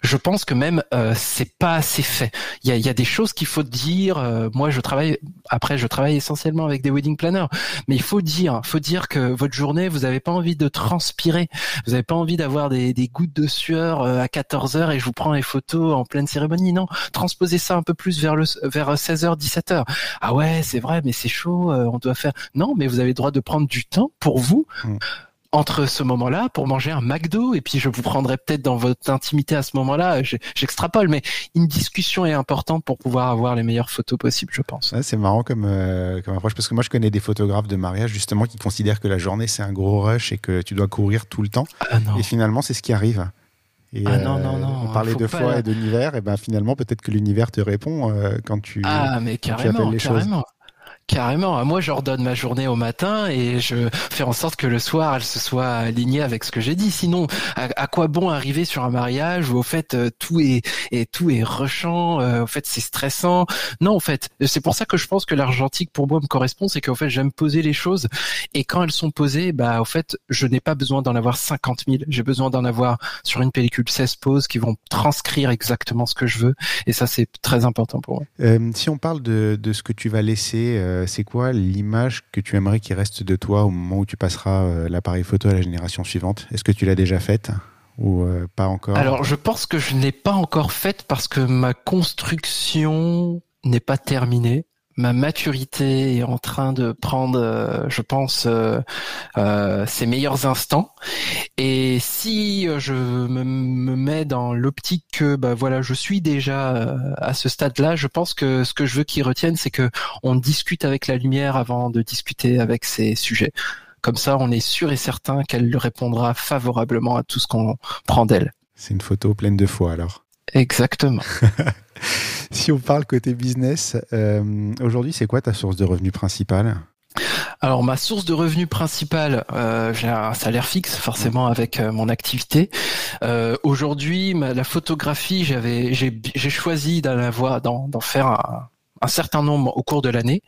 je pense que même euh, c'est pas assez fait. Il y a, y a des choses qu'il faut dire. Euh, moi, je travaille après, je travaille essentiellement avec des wedding planners, mais il faut dire, faut dire que votre journée, vous n'avez pas envie de transpirer, vous n'avez pas envie d'avoir des, des, gouttes de sueur euh, à 14 heures et je vous prends les photos en pleine cérémonie. Non, transposez ça un peu plus vers le vers 16h, 17h. Ah ouais, c'est vrai, mais c'est chaud. on doit faire. Non, mais vous avez le droit de prendre du temps pour vous. Mmh entre ce moment-là pour manger un McDo et puis je vous prendrai peut-être dans votre intimité à ce moment-là. J'extrapole, mais une discussion est importante pour pouvoir avoir les meilleures photos possibles, je pense. c'est marrant comme, euh, comme approche parce que moi je connais des photographes de mariage justement qui considèrent que la journée c'est un gros rush et que tu dois courir tout le temps. Ah et finalement c'est ce qui arrive. Et, ah non, non, non. On parlait de foi et de l'univers, et ben finalement peut-être que l'univers te répond euh, quand tu, ah, mais carrément, les carrément. choses. Carrément. Moi, je redonne ma journée au matin et je fais en sorte que le soir, elle se soit alignée avec ce que j'ai dit. Sinon, à, quoi bon arriver sur un mariage où au fait euh, tout est et tout est rushant, euh, au fait c'est stressant? Non, en fait, c'est pour ça que je pense que l'argentique pour moi me correspond, c'est qu'au fait j'aime poser les choses et quand elles sont posées, bah au fait je n'ai pas besoin d'en avoir 50 000. J'ai besoin d'en avoir sur une pellicule 16 poses qui vont transcrire exactement ce que je veux et ça c'est très important pour moi. Euh, si on parle de, de ce que tu vas laisser euh, c'est quoi l'image que tu aimerais qu'il reste de toi au moment où tu passeras euh, l'appareil photo à la génération suivante? Est-ce que tu l'as déjà faite ou euh, pas encore? Alors, je pense que je n'ai pas encore faite parce que ma construction n'est pas terminée ma maturité est en train de prendre, euh, je pense, euh, euh, ses meilleurs instants. Et si je me, mets dans l'optique que, bah voilà, je suis déjà à ce stade-là, je pense que ce que je veux qu'ils retiennent, c'est que on discute avec la lumière avant de discuter avec ces sujets. Comme ça, on est sûr et certain qu'elle répondra favorablement à tout ce qu'on prend d'elle. C'est une photo pleine de foi alors. Exactement. (laughs) si on parle côté business, euh, aujourd'hui, c'est quoi ta source de revenus principale? Alors ma source de revenus principale, euh, j'ai un salaire fixe forcément avec euh, mon activité. Aujourd'hui, la photographie, j'avais, j'ai choisi d'en d'en faire un, un certain nombre au cours de l'année.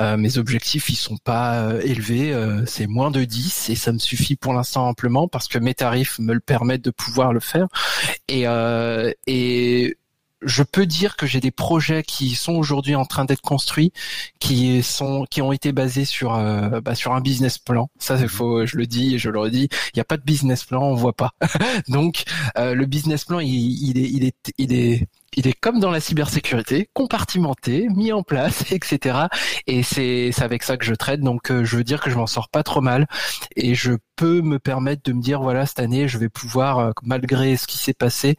Euh, mes objectifs ils sont pas euh, élevés, euh, c'est moins de 10 et ça me suffit pour l'instant amplement parce que mes tarifs me le permettent de pouvoir le faire. Et, et je peux dire que j'ai des projets qui sont aujourd'hui en train d'être construits, qui sont, qui ont été basés sur, bah, sur un business plan. Ça, il faut, je le dis et je le redis, il n'y a pas de business plan, on voit pas. (laughs) Donc, le business plan, il, est, il est, il est il est comme dans la cybersécurité, compartimenté, mis en place, etc. (laughs) Et c'est avec ça que je traite. Donc euh, je veux dire que je m'en sors pas trop mal et je peux me permettre de me dire voilà cette année je vais pouvoir euh, malgré ce qui s'est passé,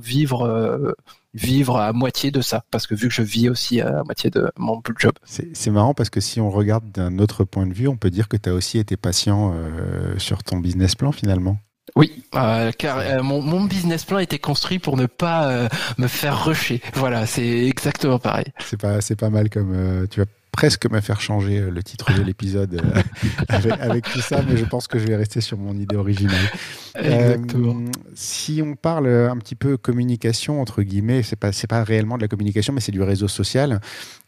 vivre euh, vivre à moitié de ça, parce que vu que je vis aussi à moitié de mon job. C'est marrant parce que si on regarde d'un autre point de vue, on peut dire que tu as aussi été patient euh, sur ton business plan finalement. Oui, euh, car euh, mon, mon, business plan était construit pour ne pas me faire rusher. Voilà, c'est exactement pareil. C'est pas, c'est pas mal comme tu vas presque me faire changer euh, le titre de l'épisode euh, (laughs) avec, tout ça, mais je pense que je vais rester sur mon idée originale. (laughs) Exactement. Euh, si on parle un petit peu communication, entre guillemets, c'est pas, pas réellement de la communication, mais c'est du réseau social.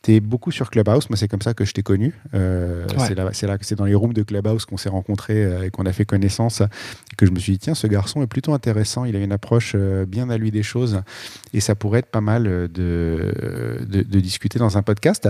Tu es beaucoup sur Clubhouse, moi c'est comme ça que je t'ai connu. C'est là, là, c'est dans les rooms de Clubhouse qu'on s'est rencontrés et qu'on a fait connaissance, et que je me suis dit, tiens, ce garçon est plutôt intéressant, il a une approche bien à lui des choses, et ça pourrait être pas mal de, de, discuter dans un podcast.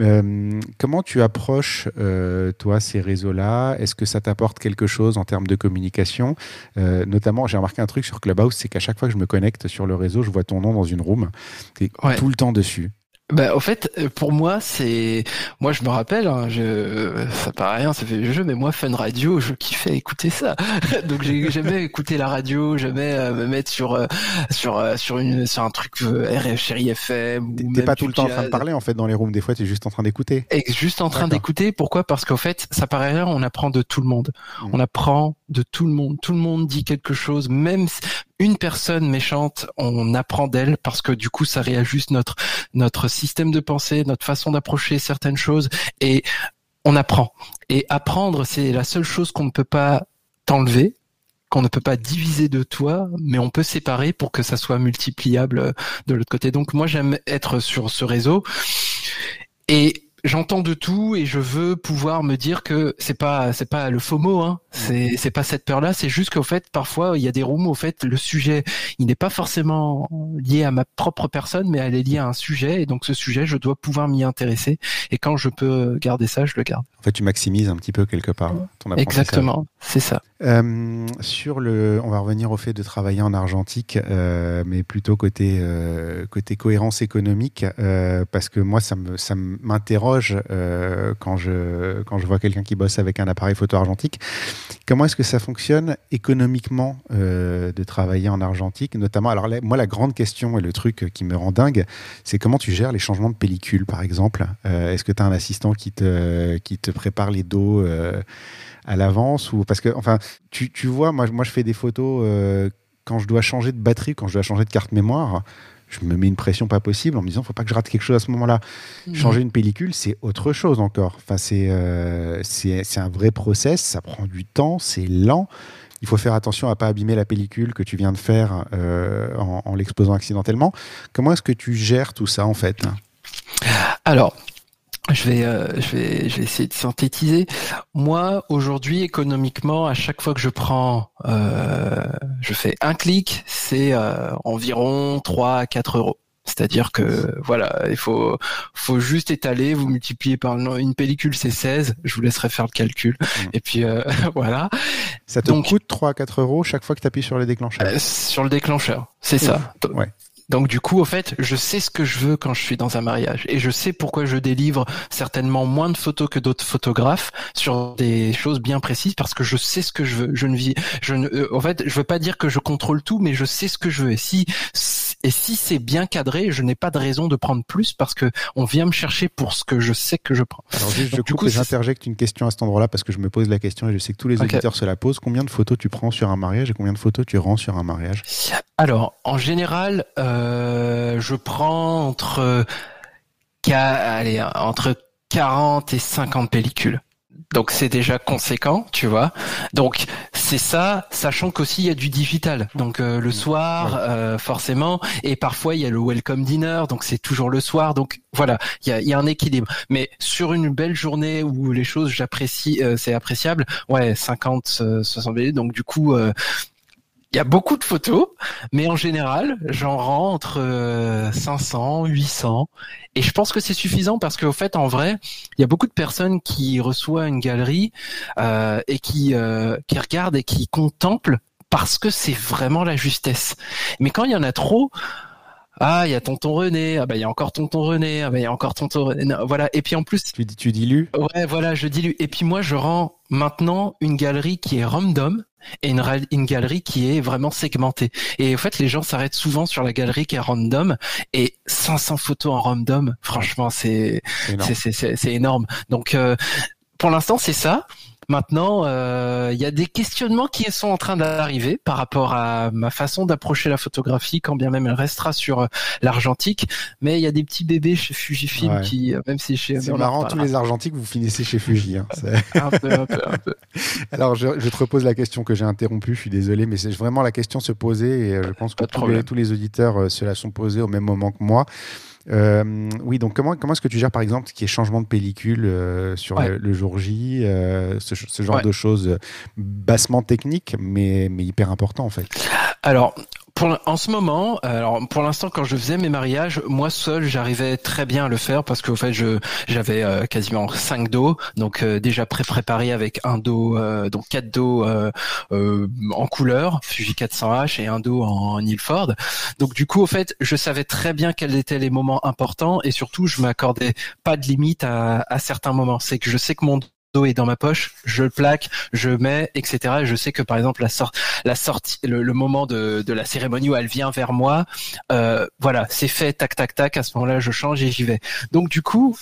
Euh, comment tu approches, euh, toi, ces réseaux-là? Est-ce que ça t'apporte quelque chose en termes de communication? Euh, Notamment, j'ai remarqué un truc sur Clubhouse, c'est qu'à chaque fois que je me connecte sur le réseau, je vois ton nom dans une room. Tu es tout le temps dessus. Bah, au fait, euh, pour moi, c'est, moi, je me rappelle, hein, je, ça paraît rien, ça fait jeu, mais moi, Fun Radio, je kiffais écouter ça. (laughs) Donc, j'aimais écouter la radio, j'aimais euh, me mettre sur, euh, sur, sur une, sur un truc RF, chérie FM. T'es pas tout le temps en train de parler, en fait, dans les rooms. Des fois, tu es juste en train d'écouter. Juste en train d'écouter. Pourquoi? Parce qu'en fait, ça paraît rien, on apprend de tout le monde. Mmh. On apprend de tout le monde. Tout le monde dit quelque chose, même une personne méchante, on apprend d'elle parce que du coup, ça réajuste notre notre système de pensée, notre façon d'approcher certaines choses et on apprend. Et apprendre, c'est la seule chose qu'on ne peut pas t'enlever, qu'on ne peut pas diviser de toi, mais on peut séparer pour que ça soit multipliable de l'autre côté. Donc moi, j'aime être sur ce réseau et j'entends de tout et je veux pouvoir me dire que c'est pas c'est pas le faux mot hein c'est c'est pas cette peur là c'est juste qu'au fait parfois il y a des rooms au fait le sujet il n'est pas forcément lié à ma propre personne mais elle est liée à un sujet et donc ce sujet je dois pouvoir m'y intéresser et quand je peux garder ça je le garde. En fait tu maximises un petit peu quelque part ton exactement c'est ça. Euh, sur le on va revenir au fait de travailler en argentique euh, mais plutôt côté euh, côté cohérence économique euh, parce que moi ça me ça m'interroge euh, quand, je, vois quelqu'un qui bosse avec un appareil photo argentique. Comment est-ce que ça fonctionne économiquement euh, de travailler en argentique Notamment, alors moi, la grande question et le truc qui me rend dingue, c'est comment tu gères les changements de pellicule, par exemple? Euh, est-ce que tu as un assistant qui te, prépare les dos à l'avance ou Parce que, enfin, tu, vois, moi, je fais des photos quand je dois changer de batterie, quand je dois changer de carte mémoire je me mets une pression pas possible en me disant faut pas que je rate quelque chose à ce moment-là. Mmh. Changer une pellicule, c'est autre chose encore. Enfin, euh, c'est c'est un vrai process, ça prend du temps, c'est lent. Il faut faire attention à pas abîmer la pellicule que tu viens de faire euh, en, en l'exposant accidentellement. Comment est-ce que tu gères tout ça en fait? Alors, je vais, euh, je vais, je vais essayer de synthétiser. Moi, aujourd'hui, économiquement, à chaque fois que je prends, euh, je fais un clic, c'est euh, environ 3 à 4 euros. C'est-à-dire que voilà, il faut faut juste étaler, vous multipliez par une pellicule, c'est 16. Je vous laisserai faire le calcul. Mmh. Et puis euh, (laughs) voilà. Ça te coûte 3 à 4 euros chaque fois que tu appuies sur le déclencheur. Euh, sur le déclencheur, c'est ça. Ouais. Donc du coup, au fait, je sais ce que je veux quand je suis dans un mariage et je sais pourquoi je délivre certainement moins de photos que d'autres photographes sur des choses bien précises parce que je sais ce que je veux. Je ne vis, je ne, euh, en fait, je veux pas dire que je contrôle tout, mais je sais ce que je veux. Et si c'est bien cadré, je n'ai pas de raison de prendre plus parce que on vient me chercher pour ce que je sais que je prends. Alors juste, je coupe j'interjecte une question à cet endroit-là parce que je me pose la question et je sais que tous les auditeurs se la posent. Combien de photos tu prends sur un mariage et combien de photos tu rends sur un mariage? Alors, en général, euh, je prends entre allez, entre 40 et 50 pellicules. Donc c'est déjà conséquent, tu vois. Donc c'est ça, sachant qu'aussi il y a du digital. Donc euh, le soir, euh, forcément, et parfois il y a le welcome dinner, donc c'est toujours le soir. Donc voilà, il y a, y a, un équilibre. Mais sur une belle journée où les choses j'apprécie, euh, c'est appréciable. Ouais, 50, 60 minutes. Donc du coup, il y a beaucoup de photos, mais en général, j'en rends entre 500, 800, et je pense que c'est suffisant parce qu'au fait, en vrai, il y a beaucoup de personnes qui reçoivent une galerie euh, et qui euh, qui regardent et qui contemplent parce que c'est vraiment la justesse. Mais quand il y en a trop, ah il y a tonton René, ah bah il y a encore tonton René, ah bah il y a encore tonton René, voilà. Et puis en plus tu tu dilues. Ouais voilà, je dilue. Et puis moi je rends maintenant une galerie qui est random et une, une, galerie qui est vraiment segmentée. Et en fait, les gens s'arrêtent souvent sur la galerie qui est random et 500 photos en random, franchement, c'est c'est énorme. Donc euh, pour l'instant, c'est ça. Maintenant, euh, il y a des questionnements qui sont en train d'arriver par rapport à ma façon d'approcher la photographie, quand bien même elle restera sur euh, l'argentique. Mais il y a des petits bébés chez Fujifilm qui, euh, même si chez c'est marrant, tous les argentiques vous finissez chez Fuji. Hein, (laughs) un peu, un peu, un peu. (laughs) Alors, je, je, te repose la question que j'ai interrompue. Je suis désolé, mais c'est vraiment la question se poser et je pense que tous les, tous les, auditeurs se la sont posés au même moment que moi. Euh, oui, donc comment, comment est-ce que tu gères par exemple ce qui est changement de pellicule euh, sur le, jour J, euh, ce, genre de choses bassement techniques, mais, mais hyper important en fait? Alors, en ce moment, alors pour l'instant, quand je faisais mes mariages, moi seul, j'arrivais très bien à le faire parce qu'au fait, je j'avais euh, quasiment cinq dos, donc euh, déjà pré-préparé avec un dos, euh, donc quatre dos en couleur, Fuji 400H et un dos en, Ilford. Donc du coup, au fait, je savais très bien quels étaient les moments importants et surtout, je m'accordais pas de limite à, à certains moments. C'est que je sais que mon est dans ma poche, je le plaque, je mets, etc. je sais que par exemple la, sorte, la sortie, le, moment de, de, la cérémonie où elle vient vers moi, euh, voilà, c'est fait, tac, tac, tac. À ce moment-là, je change et j'y vais. Donc du coup,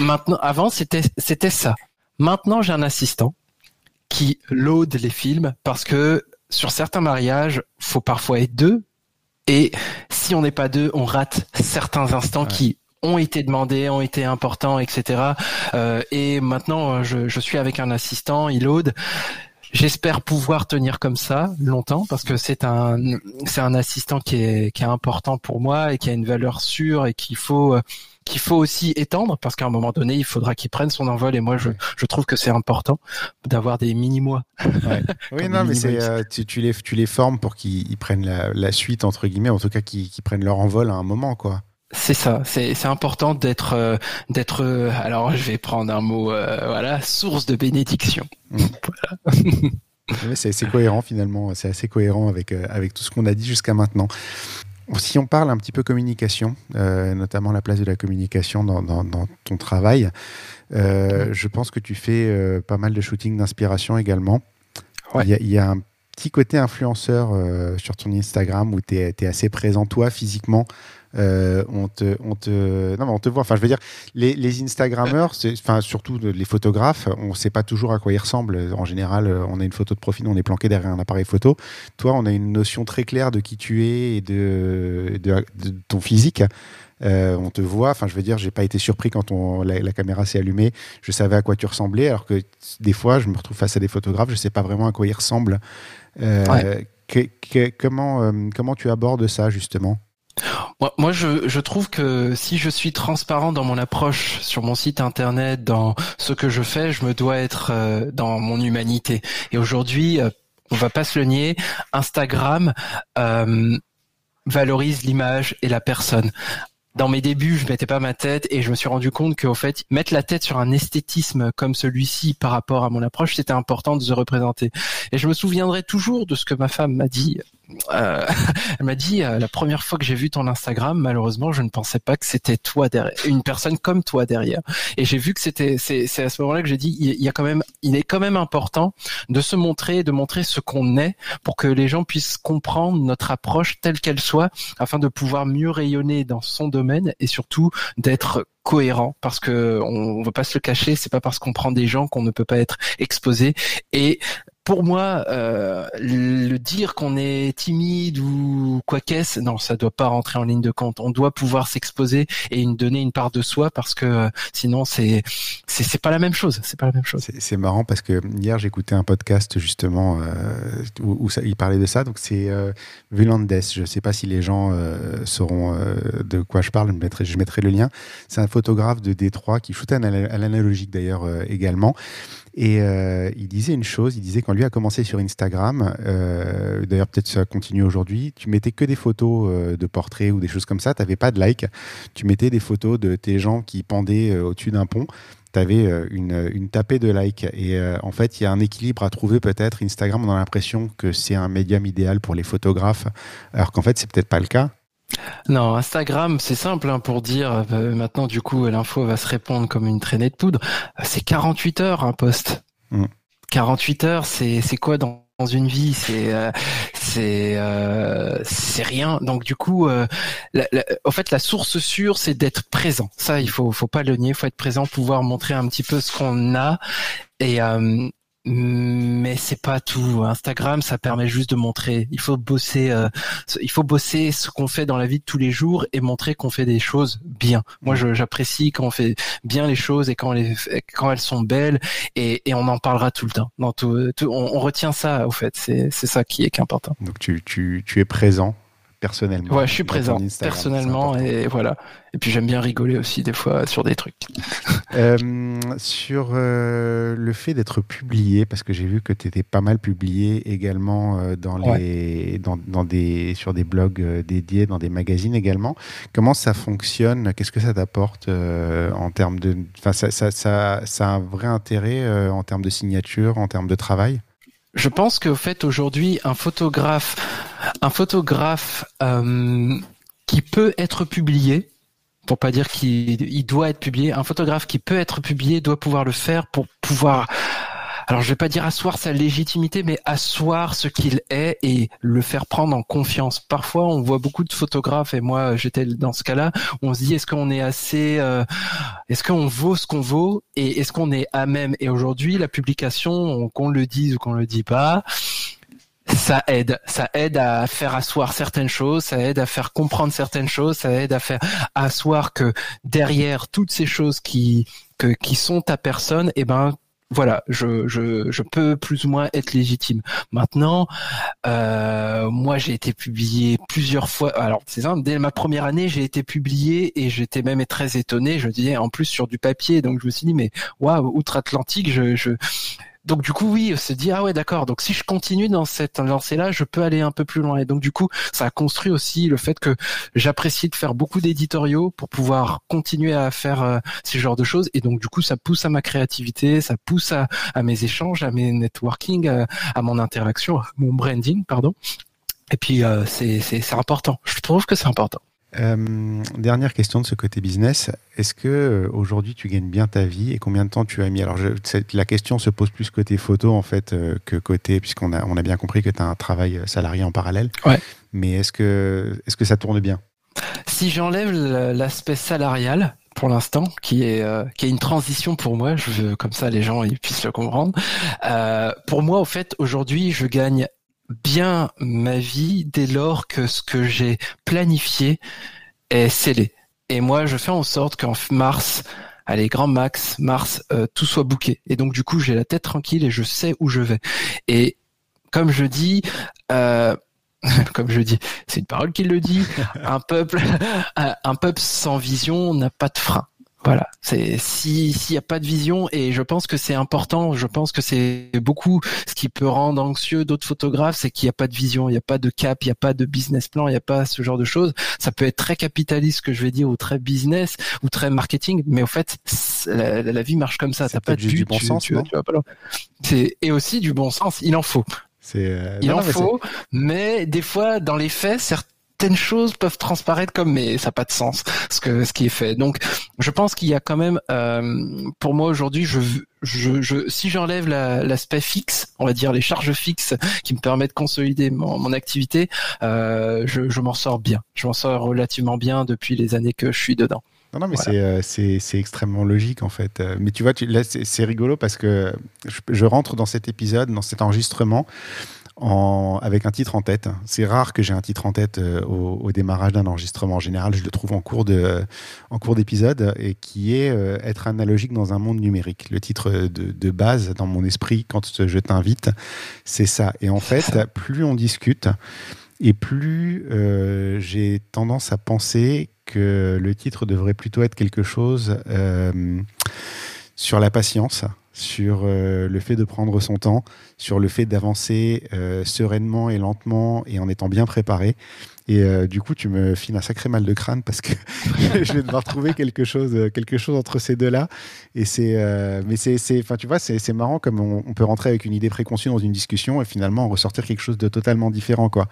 maintenant, avant c'était c'était ça. Maintenant, j'ai un assistant qui load les films parce que sur certains mariages, faut parfois être deux. Et si on n'est pas deux, on rate certains instants qui ont été demandés, ont été importants, etc. Euh, et maintenant, euh, je, je, suis avec un assistant, il load. J'espère pouvoir tenir comme ça longtemps parce que c'est un c'est un assistant qui est qui est important pour moi et qui a une valeur sûre et qu'il faut euh, qu'il faut aussi étendre parce qu'à un moment donné il faudra qu'il prenne son envol et moi je, je trouve que c'est important d'avoir des mini mois. Ouais. (laughs) oui non mais c'est euh, tu, tu, les tu les formes pour qu'ils prennent la, la, suite entre guillemets en tout cas qu'ils prennent leur envol à un moment quoi. C'est ça, c'est important d'être euh, d'être euh, alors je vais prendre un mot euh, voilà, source de bénédiction. Mmh. Voilà. c'est cohérent finalement, c'est assez cohérent avec avec tout ce qu'on a dit jusqu'à maintenant. Si on parle un petit peu communication, notamment la place de la communication dans, dans, dans ton travail, je pense que tu fais pas mal de shooting d'inspiration également. Il, y a, il, y a, un petit côté influenceur sur ton Instagram où tu es, es, assez présent toi physiquement euh, on te, on te, non, on te voit. Enfin, je veux dire, les, les Instagrammeurs, enfin surtout les photographes, on ne sait pas toujours à quoi ils ressemblent. En général, on a une photo de profil, on est planqué derrière un appareil photo. Toi, on a une notion très claire de qui tu es et de, de, ton physique. Euh, on te voit, enfin je veux dire, j'ai pas été surpris quand on, la, caméra s'est allumée, je savais à quoi tu ressemblais, alors que des fois je me retrouve face à des photographes, je sais pas vraiment à quoi ils ressemblent. Euh, comment, euh, comment tu abordes ça justement? Moi, je, je, trouve que si je suis transparent dans mon approche sur mon site internet, dans ce que je fais, je me dois être euh, dans mon humanité. Et aujourd'hui, euh, on va pas se le nier, Instagram euh, valorise l'image et la personne dans mes débuts, je mettais pas ma tête et je me suis rendu compte qu'au fait, mettre la tête sur un esthétisme comme celui-ci par rapport à mon approche, c'était important de se représenter. Et je me souviendrai toujours de ce que ma femme m'a dit euh, (laughs) elle m'a dit euh, la première fois que j'ai vu ton Instagram, malheureusement, je ne pensais pas que c'était toi derrière, une personne comme toi derrière. Et j'ai vu que c'était, c'est, à ce moment-là que j'ai dit, il y a quand même, il est quand même important de se montrer, de montrer ce qu'on est, pour que les gens puissent comprendre notre approche telle qu'elle soit, afin de pouvoir mieux rayonner dans son domaine et surtout d'être cohérent parce que on, on veut pas se le cacher c'est pas parce qu'on prend des gens qu'on ne peut pas être exposé et pour moi, euh, le dire qu'on est timide ou quoi qu'est-ce, non, ça doit pas rentrer en ligne de compte. On doit pouvoir s'exposer et donner une part de soi parce que euh, sinon c'est c'est pas la même chose. C'est pas la même chose. C'est marrant parce que hier j'écoutais un podcast justement euh, où, ça, il parlait de ça. Donc c'est euh, Vulandes. Je sais pas si les gens sauront de quoi je parle. Je mettrai, je mettrai le lien. C'est un photographe de Détroit qui shootait à l'analogique d'ailleurs également et euh, il disait une chose, il disait quand lui a commencé sur Instagram, euh, d'ailleurs peut-être ça continue aujourd'hui, tu mettais que des photos euh, de portraits ou des choses comme ça, tu n'avais pas de like, tu mettais des photos de tes gens qui pendaient au-dessus d'un pont, tu avais une, une, tapée de likes. Et en fait, il y a un équilibre à trouver peut-être. Instagram, on a l'impression que c'est un médium idéal pour les photographes, alors qu'en fait, c'est peut-être pas le cas. Non, Instagram, c'est simple hein, pour dire. Euh, maintenant, du coup, l'info va se répondre comme une traînée de poudre. C'est 48 heures un post. 48 heures, c'est c'est quoi dans dans une vie, c'est euh, c'est euh, c'est rien. Donc du coup, euh, en fait, la source sûre, c'est d'être présent. Ça, il faut faut pas le nier, il faut être présent, pouvoir montrer un petit peu ce qu'on a et mais c'est pas tout. Instagram, ça permet juste de montrer. Il faut bosser, euh, il faut bosser ce qu'on fait dans la vie de tous les jours et montrer qu'on fait des choses bien. Moi, j'apprécie quand on fait bien les choses et quand, les, quand elles sont belles et, on en parlera tout le temps. On, retient ça au fait. C'est ça qui est important. Donc tu, tu, tu es présent personnellement. Ouais, je suis présent personnellement et voilà. Et puis j'aime bien rigoler aussi des fois sur des trucs. (laughs) Euh, sur euh, le fait d'être publié, parce que j'ai vu que tu étais pas mal publié également euh, dans les, dans, dans, des, sur des blogs dédiés, dans des magazines également. Comment ça fonctionne? Qu'est-ce que ça t'apporte en termes de, enfin ça, ça, ça, ça, a un vrai intérêt en termes de signature, en termes de travail? Je pense qu'au fait aujourd'hui un photographe, un photographe euh, qui peut être publié, pour pas dire qu'il doit être publié, un photographe qui peut être publié doit pouvoir le faire pour pouvoir alors je vais pas dire asseoir sa légitimité, mais asseoir ce qu'il est et le faire prendre en confiance. Parfois, on voit beaucoup de photographes, et moi j'étais dans ce cas-là, on se dit est-ce qu'on est assez, euh, est-ce qu'on vaut ce qu'on vaut, et est-ce qu'on est à même? Et aujourd'hui, la publication, qu'on le dise ou qu'on le dit pas, ça aide, ça aide à faire asseoir certaines choses, ça aide à faire comprendre certaines choses, ça aide à faire asseoir que derrière toutes ces choses qui que, qui sont ta personne, eh ben voilà, je, je, je, peux plus ou moins être légitime. Maintenant, euh, moi j'ai été publié plusieurs fois. Alors c'est ça, dès ma première année j'ai été publié et j'étais même très étonné. Je disais en plus sur du papier, donc je me suis dit mais waouh, outre-Atlantique, je, je donc du coup, oui, se dit ah ouais d'accord. Donc si je continue dans cette lancée-là, je peux aller un peu plus loin. Et donc du coup, ça a construit aussi le fait que j'apprécie de faire beaucoup d'éditoriaux pour pouvoir continuer à faire euh, ce genre de choses. Et donc du coup, ça pousse à ma créativité, ça pousse à, mes échanges, à mes networking, à, à mon interaction, à mon branding, pardon. Et puis euh, c'est important. Je trouve que c'est important. Euh, dernière question de ce côté business. Est-ce que euh, aujourd'hui tu gagnes bien ta vie et combien de temps tu as mis? Alors je, la question se pose plus côté photo en fait euh, que côté puisqu'on a on a bien compris que tu as un travail salarié en parallèle. Ouais. Mais est-ce que est-ce que ça tourne bien? Si j'enlève l'aspect salarial, pour l'instant, qui est qui est une transition pour moi. Je veux comme ça les gens ils puissent le comprendre. pour moi, au fait, aujourd'hui, je gagne bien ma vie dès lors que ce que j'ai planifié est scellé. Et moi, je fais en sorte qu'en mars, allez, grand max, mars, euh, tout soit bouqué. Et donc, du coup, j'ai la tête tranquille et je sais où je vais. Et comme je dis, euh, (laughs) comme je dis, c'est une parole qui le dit, un peuple, (laughs) un peuple sans vision n'a pas de frein. Voilà, c'est si s'il n'y a pas de vision et je pense que c'est important, je pense que c'est beaucoup ce qui peut rendre anxieux d'autres photographes, c'est qu'il n'y a pas de vision, il n'y a pas de cap, il n'y a pas de business plan, il n'y a pas ce genre de choses. Ça peut être très capitaliste, ce que je vais dire, ou très business, ou très marketing, mais au fait, la, vie marche comme ça. T'as pas du, bon sens, tu, C'est et aussi du bon sens, il en faut. Euh, il en faut, mais des fois, dans les faits, certains certaines choses peuvent transparaître comme mais ça n'a pas de sens ce que ce qui est fait. Donc je pense qu'il y a quand même euh, pour moi aujourd'hui je je, je, si j'enlève l'aspect fixe, on va dire les charges fixes qui me permettent de consolider mon, mon activité, euh, je, je m'en sors bien. Je m'en sors relativement bien depuis les années que je suis dedans. Non, non, mais euh, c'est, extrêmement logique en fait. Mais tu vois, tu, là, c'est, rigolo parce que je, je, rentre dans cet épisode, dans cet enregistrement, avec un titre en tête. C'est rare que j'ai un titre en tête euh, au, démarrage d'un enregistrement. En général, je le trouve en cours de, en cours d'épisode et qui est euh, être analogique dans un monde numérique. Le titre de, base dans mon esprit quand je t'invite, c'est ça. Et en fait, (laughs) plus on discute et plus euh, j'ai tendance à penser que le titre devrait plutôt être quelque chose sur la patience sur euh, le fait de prendre son temps, sur le fait d'avancer euh, sereinement et lentement et en étant bien préparé. Et euh, du coup, tu me files un sacré mal de crâne parce que (laughs) je vais devoir trouver quelque chose, quelque chose entre ces deux-là. Et c'est, mais c'est, enfin, tu vois, c'est marrant comme on, peut rentrer avec une idée préconçue dans une discussion et finalement en ressortir quelque chose de totalement différent, quoi.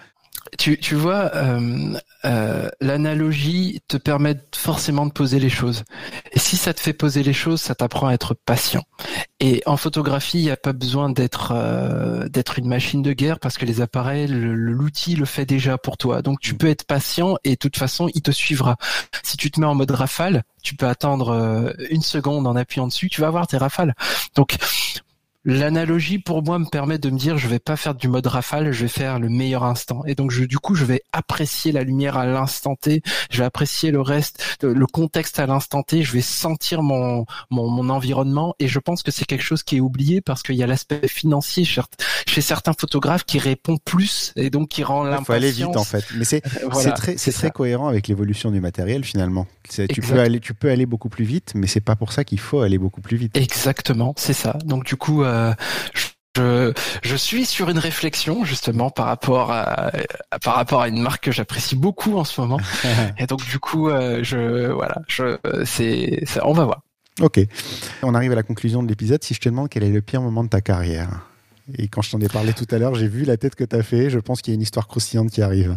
Tu, tu vois, euh, euh, l'analogie te permet forcément de poser les choses. Et si ça te fait poser les choses, ça t'apprend à être patient. Et en photographie, il n'y a pas besoin d'être euh, d'être une machine de guerre parce que les appareils, l'outil le, fait déjà pour toi. Donc tu peux être patient et de toute façon, il te suivra. Si tu te mets en mode rafale, tu peux attendre euh, une seconde en appuyant dessus, tu vas avoir tes rafales. Donc L'analogie pour moi me permet de me dire je vais pas faire du mode rafale, je vais faire le meilleur instant. Et donc je, du coup je vais apprécier la lumière à l'instant T, je vais apprécier le reste, le contexte à l'instant T, je vais sentir mon, mon, mon environnement et je pense que c'est quelque chose qui est oublié parce qu'il y a l'aspect financier chez, certains photographes qui répond plus et donc qui rend l'impatience. Il faut aller vite en fait, mais c'est c'est très c'est très cohérent avec l'évolution du matériel finalement. Tu peux aller tu peux aller beaucoup plus vite, mais c'est pas pour ça qu'il faut aller beaucoup plus vite. Exactement, c'est ça. Donc du coup euh, je, je suis sur une réflexion justement par rapport à, par rapport à une marque que j'apprécie beaucoup en ce moment (laughs) et donc du coup euh, je voilà je c'est on va voir. Ok, on arrive à la conclusion de l'épisode. Si je te demande quel est le pire moment de ta carrière et quand je t'en ai parlé tout à l'heure, j'ai vu la tête que tu as fait. Je pense qu'il y a une histoire croustillante qui arrive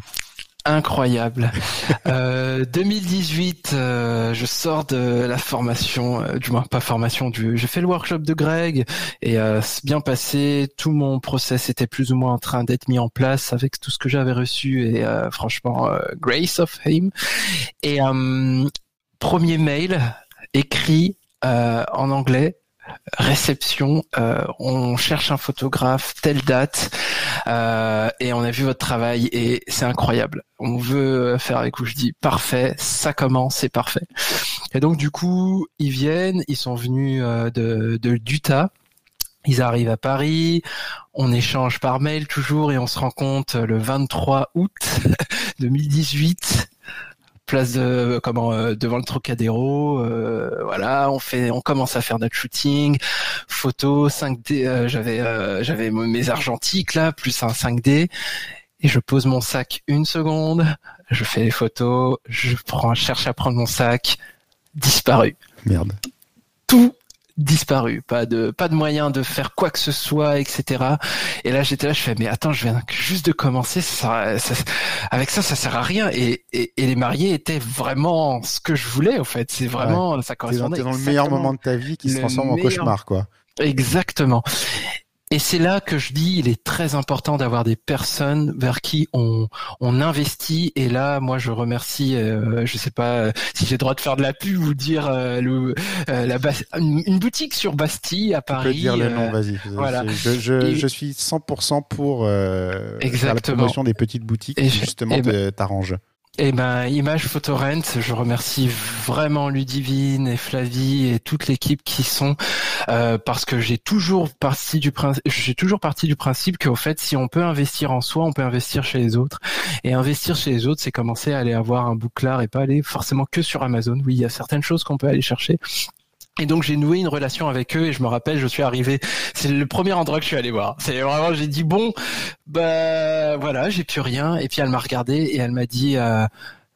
incroyable. (laughs) euh, 2018, euh, je sors de la formation, euh, du moins pas formation, du, j'ai fait le workshop de Greg et euh, c'est bien passé. Tout mon process était plus ou moins en train d'être mis en place avec tout ce que j'avais reçu et euh, franchement, grace of him. Et premier mail écrit en anglais réception, euh, on cherche un photographe, telle date, euh, et on a vu votre travail et c'est incroyable. On veut faire avec vous. Je dis parfait, ça commence, c'est parfait. Et donc du coup, ils viennent, ils sont venus euh, de, de d'Utah. Ils arrivent à Paris, on échange par mail toujours et on se rencontre le 23 août (laughs) 2018 place de comment euh, devant le Trocadéro euh, voilà on fait on commence à faire notre shooting. Photo 5D euh, j'avais j'avais mes argentiques là plus un 5D et je pose mon sac une seconde je fais les photos je prends cherche à prendre mon sac disparu. Merde. Tout disparu, pas de pas de moyen de faire quoi que ce soit, etc. Et là j'étais là, je fais mais attends, je viens juste de commencer, ça, avec ça ça sert à rien. Et, et, les mariés étaient vraiment ce que je voulais en fait. C'est vraiment ça correspondait. T'es dans, le meilleur moment de ta vie qui se transforme en cauchemar quoi. Exactement. Et c'est là que je dis, il est très important d'avoir des personnes vers qui on, on investit. Et là, moi, je remercie, euh, je sais pas euh, si j'ai le droit de faire de la pub ou dire euh, le, euh, la une, boutique sur Bastille à Paris. Tu peux dire le nom, vas-y. Voilà. Je, je, je, suis 100% pour faire la promotion des petites boutiques qui justement ben t'arrangent. Eh ben, Image Photorent, je remercie vraiment Ludivine et Flavie et toute l'équipe qui sont euh, parce que j'ai toujours parti du principe, j'ai toujours parti du principe qu'au fait, si on peut investir en soi, on peut investir chez les autres. Et investir chez les autres, c'est commencer à aller avoir un bouclard et pas aller forcément que sur Amazon. Oui, il y a certaines choses qu'on peut aller chercher, et donc j'ai noué une relation avec eux et je me rappelle, je suis arrivé, c'est le premier endroit que je suis allé voir. C'est vraiment, j'ai dit bon, bah voilà, j'ai plus rien. Et puis elle m'a regardé et elle m'a dit, euh,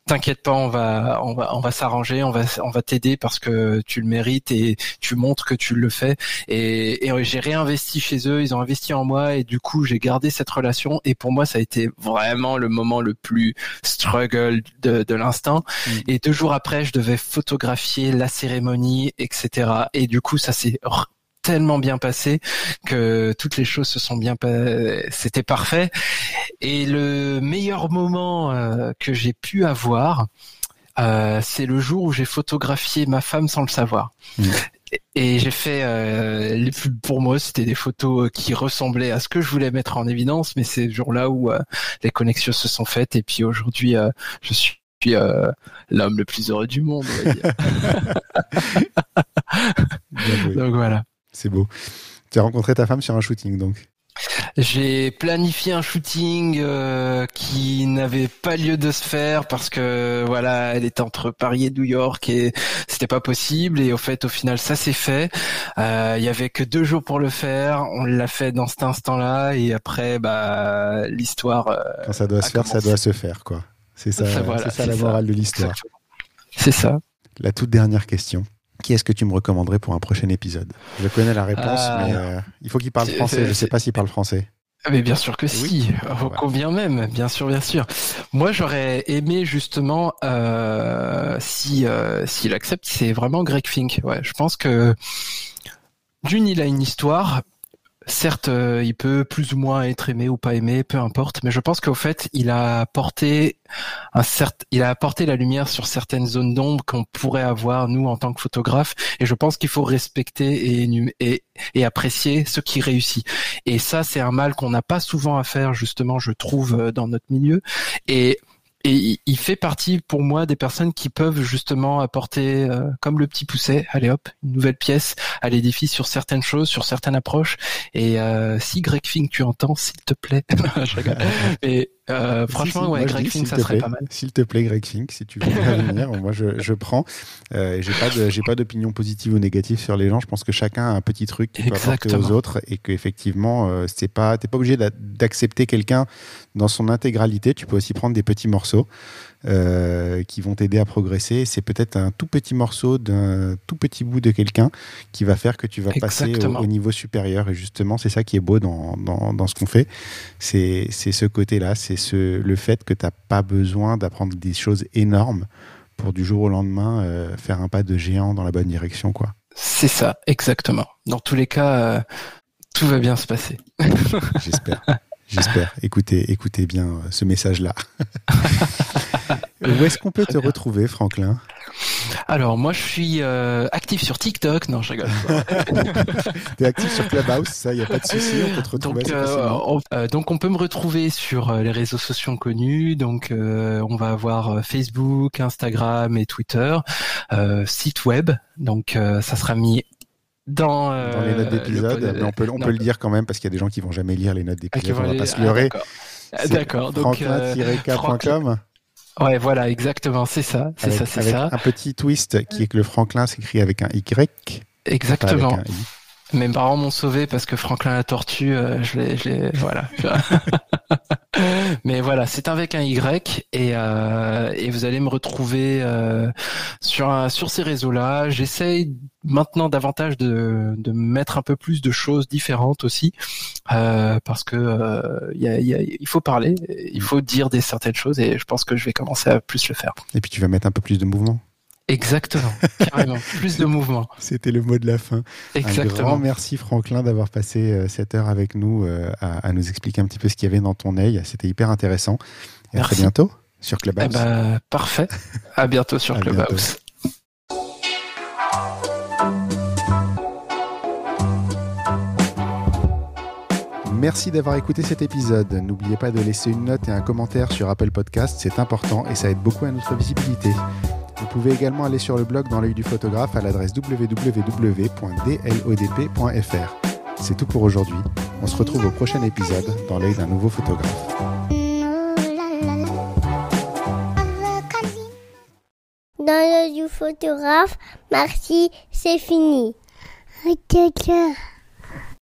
t'inquiète pas, on va, on va, on va s'arranger, on va, on va t'aider parce que tu le mérites et tu montres que tu le fais. Et, et j'ai réinvesti chez eux, ils ont investi en moi et du coup j'ai gardé cette relation. Et pour moi, ça a été vraiment le moment le plus struggle de, de l'instant. Mm. Et deux jours après, je devais photographier la cérémonie, etc. Et du coup, ça s'est tellement bien passé que toutes les choses se sont bien c'était parfait et le meilleur moment euh, que j'ai pu avoir euh, c'est le jour où j'ai photographié ma femme sans le savoir mmh. Et j'ai fait euh, les plus pour moi, c'était des photos qui ressemblaient à ce que je voulais mettre en évidence, mais c'est le jour-là où les connexions se sont faites. Et puis aujourd'hui, je suis l'homme le plus heureux du monde. (laughs) Donc voilà. C'est beau. Tu as rencontré ta femme sur un shooting, donc j'ai planifié un shooting euh, qui n'avait pas lieu de se faire parce que voilà, elle était entre Paris et New York et c'était pas possible. Et au fait, au final, ça s'est fait. Euh, il y avait que deux jours pour le faire. On l'a fait dans cet instant-là et après, bah l'histoire. Euh, Quand ça doit se faire, ça doit se faire, quoi. C'est ça, (laughs) c'est ça la morale de l'histoire. C'est ça. La toute dernière question. Qui est-ce que tu me recommanderais pour un prochain épisode? Je connais la réponse, ah. mais euh, il faut qu'il parle français. Je ne sais pas s'il parle français. ah, mais bien sûr que si, au combien même, bien sûr, bien sûr. Moi, j'aurais aimé justement, euh, si euh, s'il accepte, c'est vraiment Greg Fink. Ouais, je pense que d'une, il a une histoire, certes, euh, il peut plus ou moins être aimé ou pas aimé, peu importe, mais je pense qu'au fait, il a apporté un il a apporté la lumière sur certaines zones d'ombre qu'on pourrait avoir nous en tant que photographe, et je pense qu'il faut respecter et, et, et apprécier ce qui réussit. Et ça, c'est un mal qu'on n'a pas souvent à faire, justement, je trouve, euh, dans notre milieu. Et et il fait partie pour moi des personnes qui peuvent justement apporter, euh, comme le petit pousset, allez hop, une nouvelle pièce à l'édifice sur certaines choses, sur certaines approches. Et euh, si Greg Fink tu entends, s'il te plaît, (laughs) (laughs) euh, franchement, ouais, Greg Fink, ça serait pas mal. S'il te plaît, Greg Fink, si tu veux (laughs) venir, moi je, je prends. Euh, j'ai pas de, j'ai pas d'opinion positive ou négative sur les gens. Je pense que chacun a un petit truc qu'il peut apporter aux autres et qu'effectivement, euh, c'est pas, t'es pas obligé d'accepter quelqu'un dans son intégralité. Tu peux aussi prendre des petits morceaux. Euh, qui vont t'aider à progresser. C'est peut-être un tout petit morceau d'un tout petit bout de quelqu'un qui va faire que tu vas passer au, niveau supérieur. Et justement, c'est ça qui est beau dans, dans, dans ce qu'on fait. C'est ce côté-là, c'est ce, le fait que tu n'as pas besoin d'apprendre des choses énormes pour du jour au lendemain euh, faire un pas de géant dans la bonne direction. quoi. C'est ça, exactement. Dans tous les cas, euh, tout va bien se passer. (laughs) J'espère. J'espère. Écoutez, écoutez bien ce message-là. (laughs) Où est-ce qu'on peut te retrouver, Franklin? Alors moi je suis euh, actif sur TikTok, non je rigole. (laughs) T'es actif sur Clubhouse, ça y a pas de souci, on peut te retrouver. Donc, euh, on, euh, donc on peut me retrouver sur les réseaux sociaux connus, donc on va avoir Facebook, Instagram et Twitter, site web, donc ça sera mis dans, dans les notes d'épisode, mais on peut on peut le dire quand même parce qu'il y a des gens qui vont jamais lire les notes d'épisode, ah, on va pas se leurrer. D'accord. Franklin-k.com. Ouais, voilà, exactement, c'est ça, c'est ça, c'est ça. Un petit twist qui est que le Franklin s'écrit avec un Y. Exactement. Mes parents m'ont sauvé parce que Franklin la tortue, euh, je l'ai, je l'ai, voilà. (laughs) (laughs) Mais voilà, c'est avec un Y et, euh, et vous allez me retrouver euh, sur sur ces réseaux-là. J'essaye maintenant davantage de, de mettre un peu plus de choses différentes aussi parce que y a, y a, il faut parler, il faut dire des certaines choses et je pense que je vais commencer à plus le faire. Et puis tu vas mettre un peu plus de mouvement. Exactement, carrément. (laughs) Plus de mouvement. C'était le mot de la fin. Exactement. Un grand merci Franklin d'avoir passé euh, cette heure avec nous euh, à, nous expliquer un petit peu ce qu'il y avait dans ton œil. C'était hyper intéressant. Et à très bientôt sur Clubhouse. Eh ben, parfait. À bientôt sur (laughs) Clubhouse. Merci d'avoir écouté cet épisode. N'oubliez pas de laisser une note et un commentaire sur Apple Podcast, c'est important et ça aide beaucoup à notre visibilité. Vous pouvez également aller sur le blog dans l'œil du photographe à l'adresse www.dlodp.fr. C'est tout pour aujourd'hui. On se retrouve au prochain épisode dans l'œil d'un nouveau photographe. Dans l'œil du photographe, merci, c'est fini.